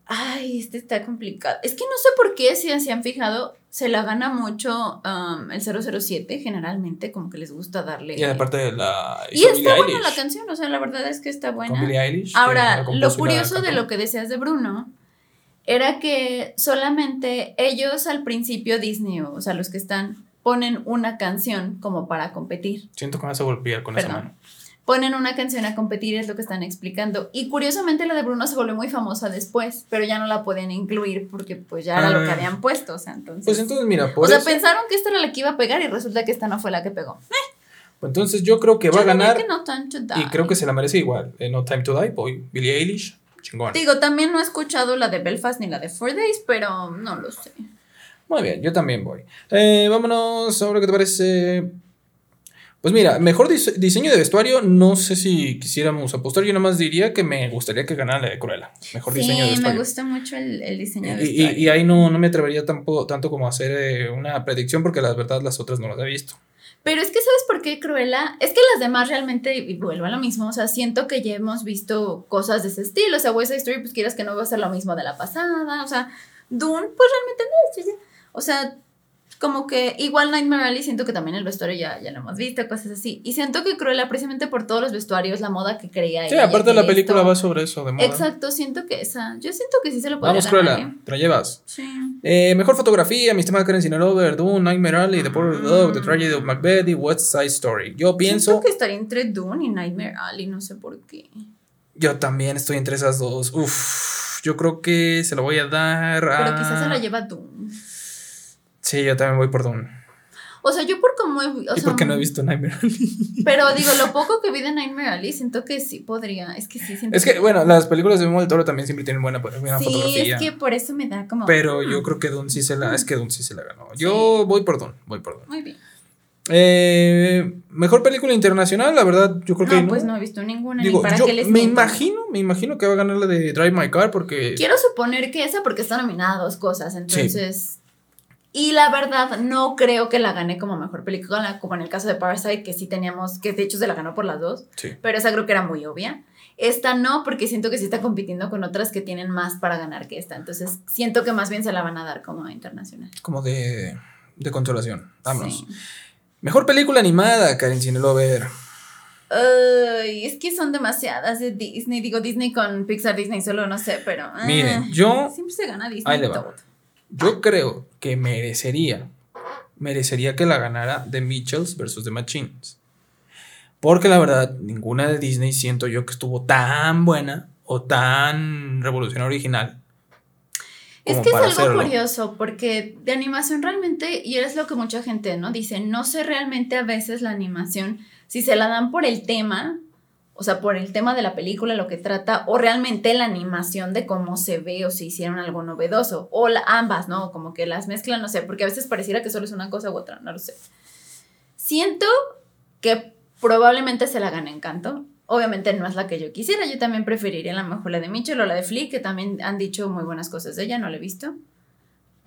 Ay, este está complicado. Es que no sé por qué, si se han fijado, se la gana mucho um, el 007, generalmente, como que les gusta darle. Y aparte de la. Y hizo está Billie buena la canción, o sea, la verdad es que está buena. Con Billie Eilish. Ahora, y lo curioso de lo que decías de Bruno era que solamente ellos al principio Disney, o sea, los que están, ponen una canción como para competir. Siento que me a golpear con esa mano. Ponen una canción a competir, es lo que están explicando. Y curiosamente la de Bruno se volvió muy famosa después, pero ya no la podían incluir porque pues ya era lo que Ah. habían puesto, o sea, entonces... Pues entonces, mira, por o sea, eso. pensaron que esta era la que iba a pegar y resulta que esta no fue la que pegó. pues entonces yo creo que va Yo a diría ganar. que no Time to Die. Y creo que se la merece igual. Eh, no Time to Die, boy. Billie Eilish, chingón. Digo, también no he escuchado la de Belfast ni la de Four Days, pero no lo sé. Muy bien, yo también voy. Eh, vámonos, ahora qué te parece. Pues mira, mejor dise- diseño de vestuario, no sé si quisiéramos apostar, yo nada más diría que me gustaría que ganara la de Cruella. Mejor diseño de Sí, me vestuario. gusta mucho el, el diseño de Y, y- vestuario. y ahí no, no me atrevería tampoco, tanto como a hacer eh, una predicción porque la verdad las otras no las he visto. Pero es que, ¿sabes por qué Cruella? Es que las demás realmente, y vuelvo a lo mismo, o sea, siento que ya hemos visto cosas de ese estilo. O sea, West Side Story, pues quieras que no va a ser lo mismo de la pasada. O sea, Dune, pues realmente no. es- O sea, como que igual Nightmare Alley siento que también el vestuario ya, ya lo hemos visto, cosas así. Y siento que Cruella, precisamente por todos los vestuarios, la moda que creía Sí, ella, aparte la película esto- va sobre eso, de moda. Exacto, siento que esa. Yo siento que sí se lo podría Vamos, Cruella, ¿eh? te la llevas. Sí. Eh, mejor fotografía, Mi estimada Karen Sinalover, Dune, Nightmare Alley, The Power of Love, The Tragedy of Macbeth y West Side Story. Yo pienso, Siento que estaría entre Dune y Nightmare Alley, no sé por qué. yo también estoy entre esas dos. Uf, yo creo que se lo voy a dar a... Pero quizás se la lleva Dune. Sí, yo también voy por Dune. O sea, yo por como he, o ¿Y sea, por qué no he visto Nightmare Alley? Pero digo, lo poco que vi de Nightmare Alley, siento que sí podría. Es que sí, siento Es que, bueno, las películas de Guillermo del Toro también siempre tienen buena, buena Sí, fotografía. es que por eso me da como. Pero yo creo que Dune sí se la... Es que Dune sí se la ganó. Yo voy por Dune, voy por Dune. Muy bien. Eh, mejor película internacional, la verdad, yo creo que No, pues no he visto ninguna. Digo, ni para yo les me miento. imagino, me imagino que va a ganar la de Drive My Car porque... Quiero suponer que esa porque está nominada a dos cosas, entonces. Y la verdad, no creo que la gane como mejor película, como en el caso de Parasite, que sí teníamos, que de hecho se la ganó por las dos, Sí. pero esa creo que era muy obvia. Esta no, porque siento que sí está compitiendo con otras que tienen más para ganar que esta. Entonces, siento que más bien se la van a dar como internacional. Como de, de consolación. Vámonos. Sí. Mejor película animada, Karen Cinelover. Ay, es que son demasiadas de Disney. Digo Disney con Pixar, Disney solo, no sé, pero. ah, Miren, yo, Siempre se gana Disney. Ahí le va. todo. Yo creo que merecería, merecería que la ganara The Mitchells versus The Machines. Porque la verdad, ninguna de Disney siento yo que estuvo tan buena o tan revolucionaria original. Es que es algo hacerlo. curioso, porque de animación realmente, y es lo que mucha gente, ¿no? Dice, no sé realmente a veces la animación, si se la dan por el tema, o sea, por el tema de la película, lo que trata, o realmente la animación de cómo se ve o si hicieron algo novedoso, o la- ambas, ¿no? Como que las mezclan, no sé, porque a veces pareciera que solo es una cosa u otra, no lo sé. Siento que probablemente se la gane Encanto. Obviamente no es la que yo quisiera, yo también preferiría a lo mejor la de Mitchell o la de Flea, que también han dicho muy buenas cosas de ella, no la he visto.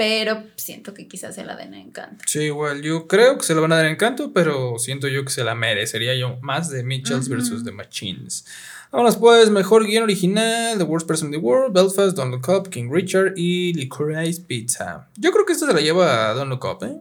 Pero siento que quizás se la den a Encanto. Sí, igual, yo creo que se la van a dar encanto, pero siento yo que se la merecería yo más de Mitchells Ujú. versus The Machines. Vámonos pues, mejor guion original, The Worst Person in the World, Belfast, Don't Look Up, King Richard y Licorice Pizza. Yo creo que esta se la lleva a Don't Look Up, ¿eh?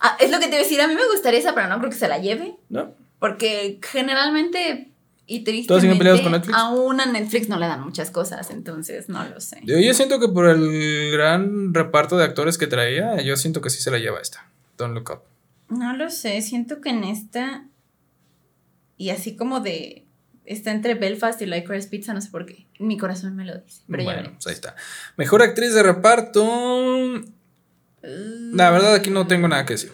Ah, es lo que te iba a decir, a mí me gustaría esa, pero no creo que se la lleve, ¿No? porque generalmente y ¿Todos siguen peleados con tristemente Netflix? aún a Netflix no le dan muchas cosas, entonces no lo sé. Yo, yo siento que por el gran reparto de actores que traía, yo siento que sí se la lleva esta. Don't Look Up. No lo sé, siento que en esta y así como de está entre Belfast y Licorice Pizza, no sé por qué. Mi corazón me lo dice, pero ya bueno, veremos. pues ahí está. Mejor actriz de reparto. La verdad, aquí no tengo nada que decir.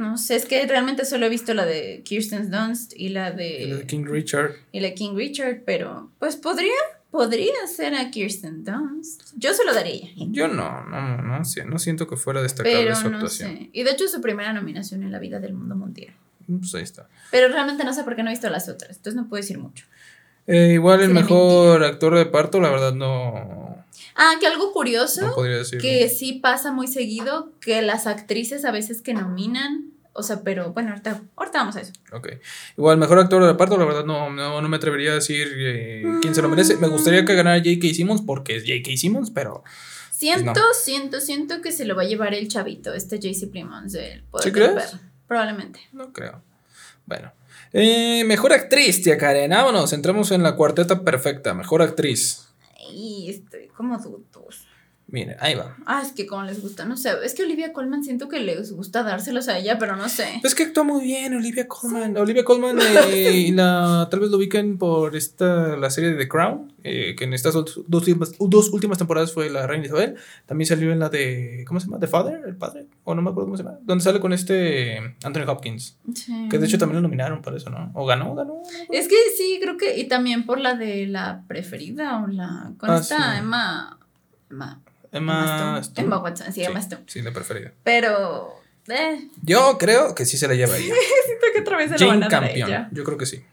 No sé, es que realmente solo he visto la de Kirsten Dunst y la de, Y la de King Richard. y la de King Richard, pero pues podría, podría ser a Kirsten Dunst. Yo se lo daría. Yo no, no, no, no siento que fuera destacable Pero su no actuación. sé. Y de hecho es su primera nominación en la vida del mundo mundial. Pues ahí está. Pero realmente no sé por qué no he visto las otras, entonces no puedo decir mucho. Eh, igual el mejor actor de parto, la verdad no, Ah, que algo curioso, no que sí pasa muy seguido, que las actrices a veces que nominan, o sea, pero bueno, ahorita, ahorita vamos a eso. Ok. Igual, mejor actor de reparto, la verdad no, no, no me atrevería a decir eh, quién se lo merece. Me gustaría que ganara J.K. Simmons porque es J.K. Simmons, pero. Siento, no. siento, siento que se lo va a llevar el chavito, este JC Plimons, el poder ¿Sí del crees? perro. Probablemente. No creo. Bueno. Eh, mejor actriz, tía Karen. Vámonos, entramos en la cuarteta perfecta. Mejor actriz. Y estoy como dudoso. Mire, ahí va. Ah, es que como les gusta, no sé. Es que Olivia Colman siento que les gusta dárselos a ella, pero no sé. Es que actúa muy bien Olivia Colman. Olivia Colman, eh, la, tal vez lo ubiquen por esta, la serie de The Crown, eh, que en estas dos, dos últimas, dos últimas temporadas fue la Reina Isabel. También salió en la de, ¿cómo se llama? The Father, el padre, o no me acuerdo cómo se llama. Donde sale con este Anthony Hopkins, Sí. que de hecho también lo nominaron por eso, ¿no? O ganó, ganó. Es que sí, creo que. Y también por la de la preferida o la. Con Ah, esta sí. Emma. Emma. Emma Stone. Stone. Emma Watson, sí, Emma Stone. Sí, la preferida. Pero. Eh, Yo creo que sí se la lleva ella. siento que otra vez se van Jane a dar a Campion. ella. Yo creo que sí.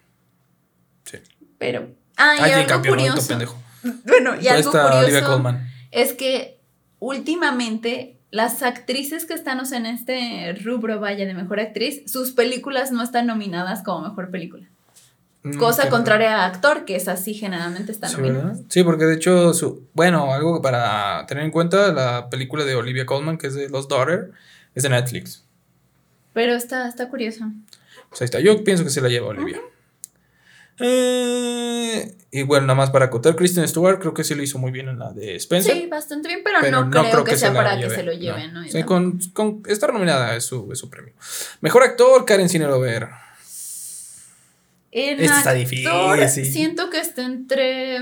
Sí. Pero. Ah, y Ah, algo Campion, curioso. pendejo. Bueno, y algo curioso es que últimamente las actrices que sea, en este rubro, vaya, de mejor actriz, sus películas no están nominadas como mejor película. Mm, Cosa contraria a actor, que es así generalmente está Sí. Sí, porque de hecho, su, bueno, algo para tener en cuenta, la película de Olivia Colman, que es de Lost Daughter, es de Netflix. Pero está, está curioso. Pues ahí está, yo pienso que se la lleva Olivia. Eh, y bueno, nada más para acotar, Kristen Stewart creo que sí lo hizo muy bien en la de Spencer. Sí, bastante bien, pero, pero no, creo, que, sea para que se lo no. lleven, ¿no? Sí, con, con estar nominada es su, es su premio. Mejor actor, Karen Cinelover. En Esta está difícil. Siento que está entre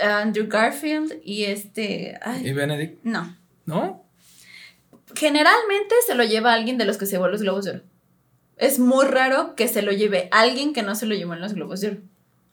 Andrew Garfield y este. ay, ¿Y Benedict? no. ¿No? Generalmente se lo lleva alguien de los que se llevó los Globos de Oro. Es muy raro que se lo lleve alguien que no se lo llevó en los Globos de Oro.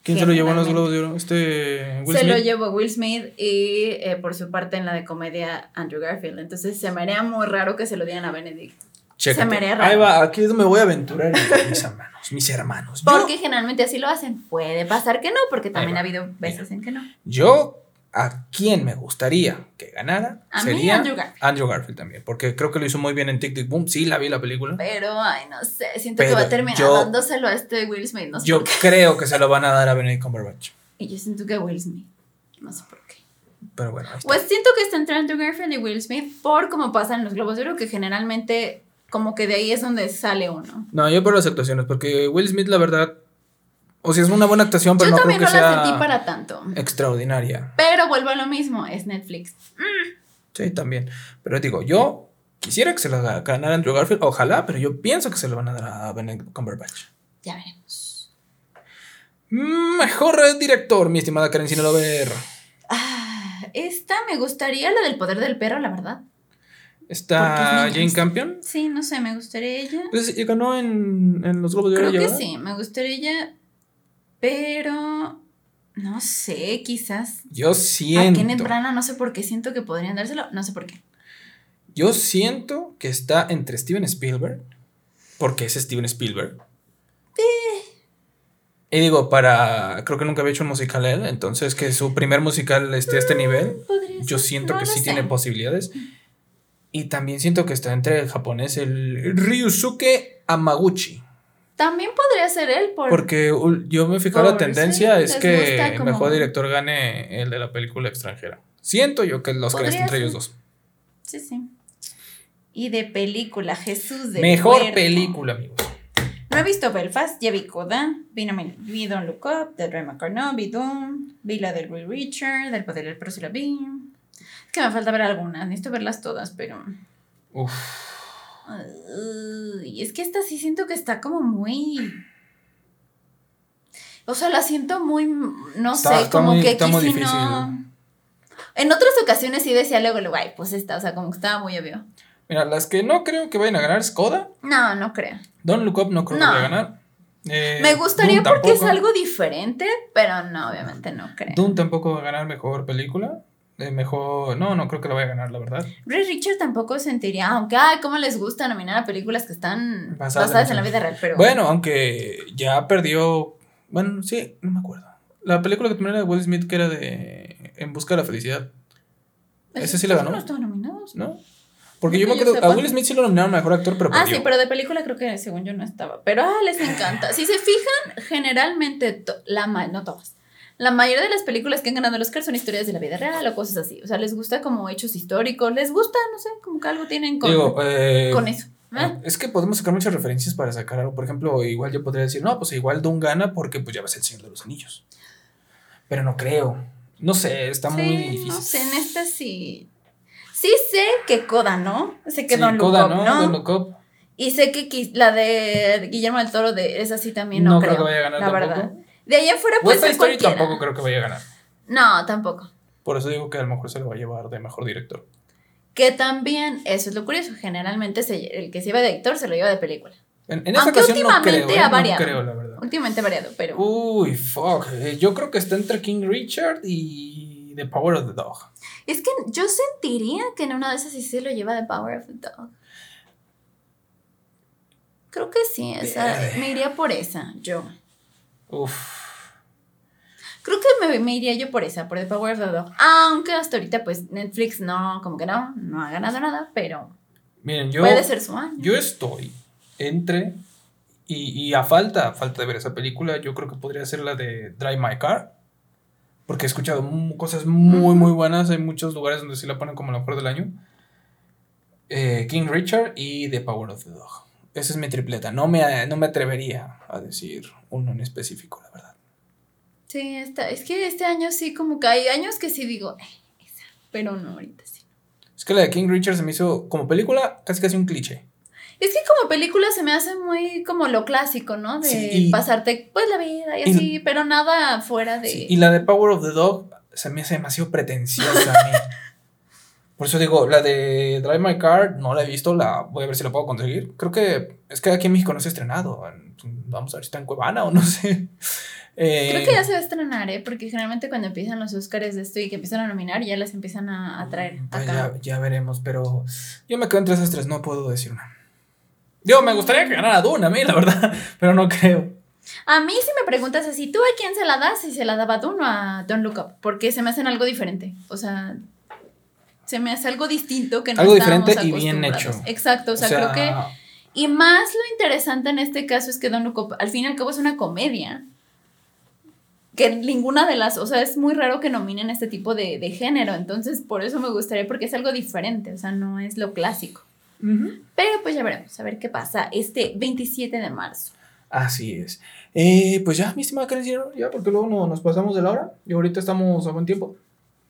¿Quién se lo llevó en los. Globos de Oro? Este. Will se lo llevó Will Smith y eh, por su parte en la de comedia Andrew Garfield. Entonces se me haría muy raro que se lo dieran a Benedict. Chécate. se. Ahí va, aquí es donde me voy a aventurar mis hermanos, mis hermanos. Yo- Porque generalmente así lo hacen. Puede pasar que no, porque también ha habido veces en que no. Yo, a quien me gustaría que ganara A mí, sería Andrew Garfield. Andrew Garfield también, porque creo que lo hizo muy bien en Tic Tic Boom. Sí, la vi la película. Pero, ay, no sé. Siento Pero que va a terminar yo- dándoselo a este Will Smith. No sé Yo creo que se lo van a dar a Benedict Cumberbatch. Y yo siento que Will Smith. No sé por qué. Pero bueno. Pues siento que está entre Andrew Garfield y Will Smith por como pasa en los Globos de Oro, que generalmente como que de ahí es donde sale uno. No, yo por las actuaciones, porque Will Smith, la verdad, o sea, es una buena actuación, pero Yo no creo también que no la sea sentí para tanto. extraordinaria. Pero vuelvo a lo mismo, es Netflix. Sí, también. Pero digo, yo quisiera que se lo ganara Andrew Garfield, ojalá, pero yo pienso que se lo van a dar a Benedict Cumberbatch. Ya veremos. Mejor director, mi estimada Karen Cinelover. Ah, esta me gustaría, la del poder del perro, la verdad. Está Jane. Campion. Sí, no sé, me gustaría ella. Pues, y ganó en, en los Globos de Oro. Creo que sí, me gustaría ella, pero no sé, quizás. Yo A siento. Kenneth Branagh no sé por qué siento que podrían dárselo, no sé por qué. Yo siento que está entre Steven Spielberg. Porque es Steven Spielberg. Y digo, para. Creo que nunca había hecho un musical él. Entonces, que su primer musical esté a este nivel. Podría Yo siento no que sí sé. tiene posibilidades. Y también siento que está entre el japonés, el Ryusuke Amaguchi. También podría ser él por Porque yo me he fijado la tendencia sí, es que el como- mejor director gane el de la película extranjera. Siento yo que los crees entre ellos dos. Sí, sí. Y de película, Jesús de Mejor película, amigos. No he visto Belfast, ya vi Coda, vi, no me- vi Don't Look Up, de Dream McCartney, vi Doom, vi la del Will Richard, del Poder del sí la vi. Que me falta ver algunas, necesito verlas todas, pero... Uf. Uy, es que esta sí siento que está como muy... O sea, la siento muy, no Está- sé, está como muy- que está aquí muy difícil. no... En otras ocasiones sí decía luego, luego, ay, pues esta, o sea, como que estaba muy obvio. Mira, las que no creo que vayan a ganar es Coda. No, no creo. Don't Look Up no creo No. que vaya a ganar. Eh, Me gustaría porque es algo diferente, pero no, obviamente no creo. Dune tampoco va a ganar mejor película. Eh, mejor. No, no creo que la vaya a ganar, la verdad. Ray Richard tampoco sentiría, aunque, ay, cómo les gusta nominar a películas que están Basadas basadas, en la vida real, pero. Bueno, aunque ya perdió. Bueno, sí, no me acuerdo. La película que también era de Will Smith, que era de En Busca de la Felicidad, ese sí la ganó. No estaban nominados. ¿no? Porque No yo me acuerdo. A sepa. Will Smith sí lo nominaron a mejor actor, pero Ah, perdió. sí, pero de película creo que según yo no estaba. Pero ah, les encanta. Si se fijan, generalmente, la ma- no todas. La mayoría de las películas que han ganado el Oscar son historias de la vida real o cosas así. O sea, les gusta como hechos históricos, les gusta, no sé, como que algo tienen con, Digo, eh, con eso. ¿eh? Es que podemos sacar muchas referencias para sacar algo. Por ejemplo, igual yo podría decir, no, pues igual Dune gana porque pues ya ves el Señor de los Anillos. Pero no creo. No sé, está muy difícil. No sé, en esta sí. Sí sé que Coda, ¿no? Sé que Sí, Don Coda, Up, ¿no? ¿no? Up. Y sé que la de Guillermo del Toro, de esa sí también no, No creo, creo que vaya a ganar la tampoco. verdad. De ahí afuera puede ser Story cualquiera. tampoco creo que vaya a ganar. No, tampoco. Por eso digo que a lo mejor se lo va a llevar de mejor director. Que también, eso es lo curioso, generalmente se- el que se lleva de director se lo lleva de película. En, en esta Aunque ocasión no últimamente creo, ¿eh? ha No variado. creo, la verdad. Últimamente variado, pero... Uy, fuck. Eh, Yo creo que está entre King Richard y The Power of the Dog. Es que yo sentiría que en una de esas sí se lo lleva de Power of the Dog. Creo que sí, esa, Verde. me iría por esa, yo. Uf. Creo que me, me iría yo por esa, por The Power of the Dog. Aunque hasta ahorita, pues Netflix no, como que no, no ha ganado nada, pero Miren, yo, puede ser su año. yo estoy entre. Y, y a falta, a falta de ver esa película, yo creo que podría ser la de Drive My Car. Porque he escuchado cosas muy, muy buenas. Hay muchos lugares donde sí la ponen como la mejor del año. Eh, King Richard y The Power of the Dog. Esa es mi tripleta. No me, no me atrevería a decir uno en específico, la verdad. Sí, esta, es que este año sí, como que hay años que sí digo, "Eh, esa, pero no, ahorita sí. Es que la de King Richard se me hizo como película casi casi un cliché. Es que como película se me hace muy como lo clásico, ¿no? De Sí, pasarte pues la vida y y- así, pero nada fuera de... Sí, y la de Power of the Dog se me hace demasiado pretenciosa a mí. Por eso digo, la de Drive My Car no la he visto, la voy a ver si la puedo conseguir. Creo que es que aquí en México no se ha estrenado. Vamos a ver si está en Cuevana o no sé. Eh, Creo que ya se va a estrenar, ¿eh? Porque generalmente cuando empiezan los Oscars de esto y que empiezan a nominar, ya las empiezan a, a traer acá. ya, ya veremos, pero yo me quedo entre esas tres, no puedo decir una. Digo, me gustaría que ganara Dune a mí, la verdad, pero no creo. A mí si me preguntas así, ¿tú a quién se la das? Si se la daba Dune o a Don't Look Up, porque se me hacen algo diferente. O sea, se me hace algo distinto que no Algo diferente y bien hecho. Exacto, o sea, creo que... Y más lo interesante en este caso es que Look Up, al fin y al cabo, es una comedia. Que ninguna de las, o sea, es muy raro que nominen este tipo de, de género. Entonces, por eso me gustaría, porque es algo diferente, o sea, no es lo clásico. Ujú. Pero pues ya veremos, a ver qué pasa este 27 de marzo. Así es. Eh, pues ya, mi estimada Karen ya, porque luego no, nos pasamos de la hora y ahorita estamos a buen tiempo.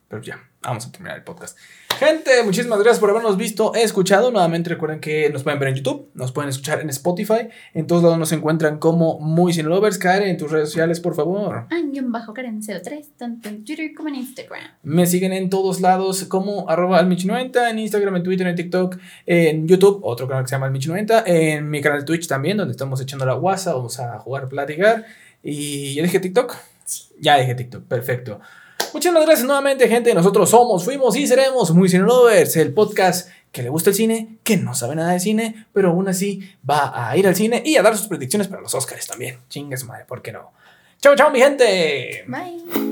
Pero ya, vamos a terminar el podcast. Gente, muchísimas gracias por habernos visto, escuchado. Nuevamente recuerden que nos pueden ver en YouTube, nos pueden escuchar en Spotify. En todos lados nos encuentran como Muy Cine Lovers. Karen, en tus redes sociales, por favor. Bajo Karen 03, tanto en Twitter como en Instagram. Me siguen en todos lados como arroba almich90, en Instagram, en Twitter, en TikTok, en YouTube, otro canal que se llama almich90, en mi canal de Twitch también, donde estamos echando la guasa, vamos a jugar, platicar. Y ya dije TikTok. Ya dije TikTok, perfecto. Muchísimas gracias nuevamente, gente. Nosotros somos, fuimos y seremos Muy Cine Lovers, el podcast que le gusta el cine, que no sabe nada de cine, pero aún así va a ir al cine y a dar sus predicciones para los Oscars también. Chingue su madre, ¿por qué no? Chao, chao, mi gente. Bye.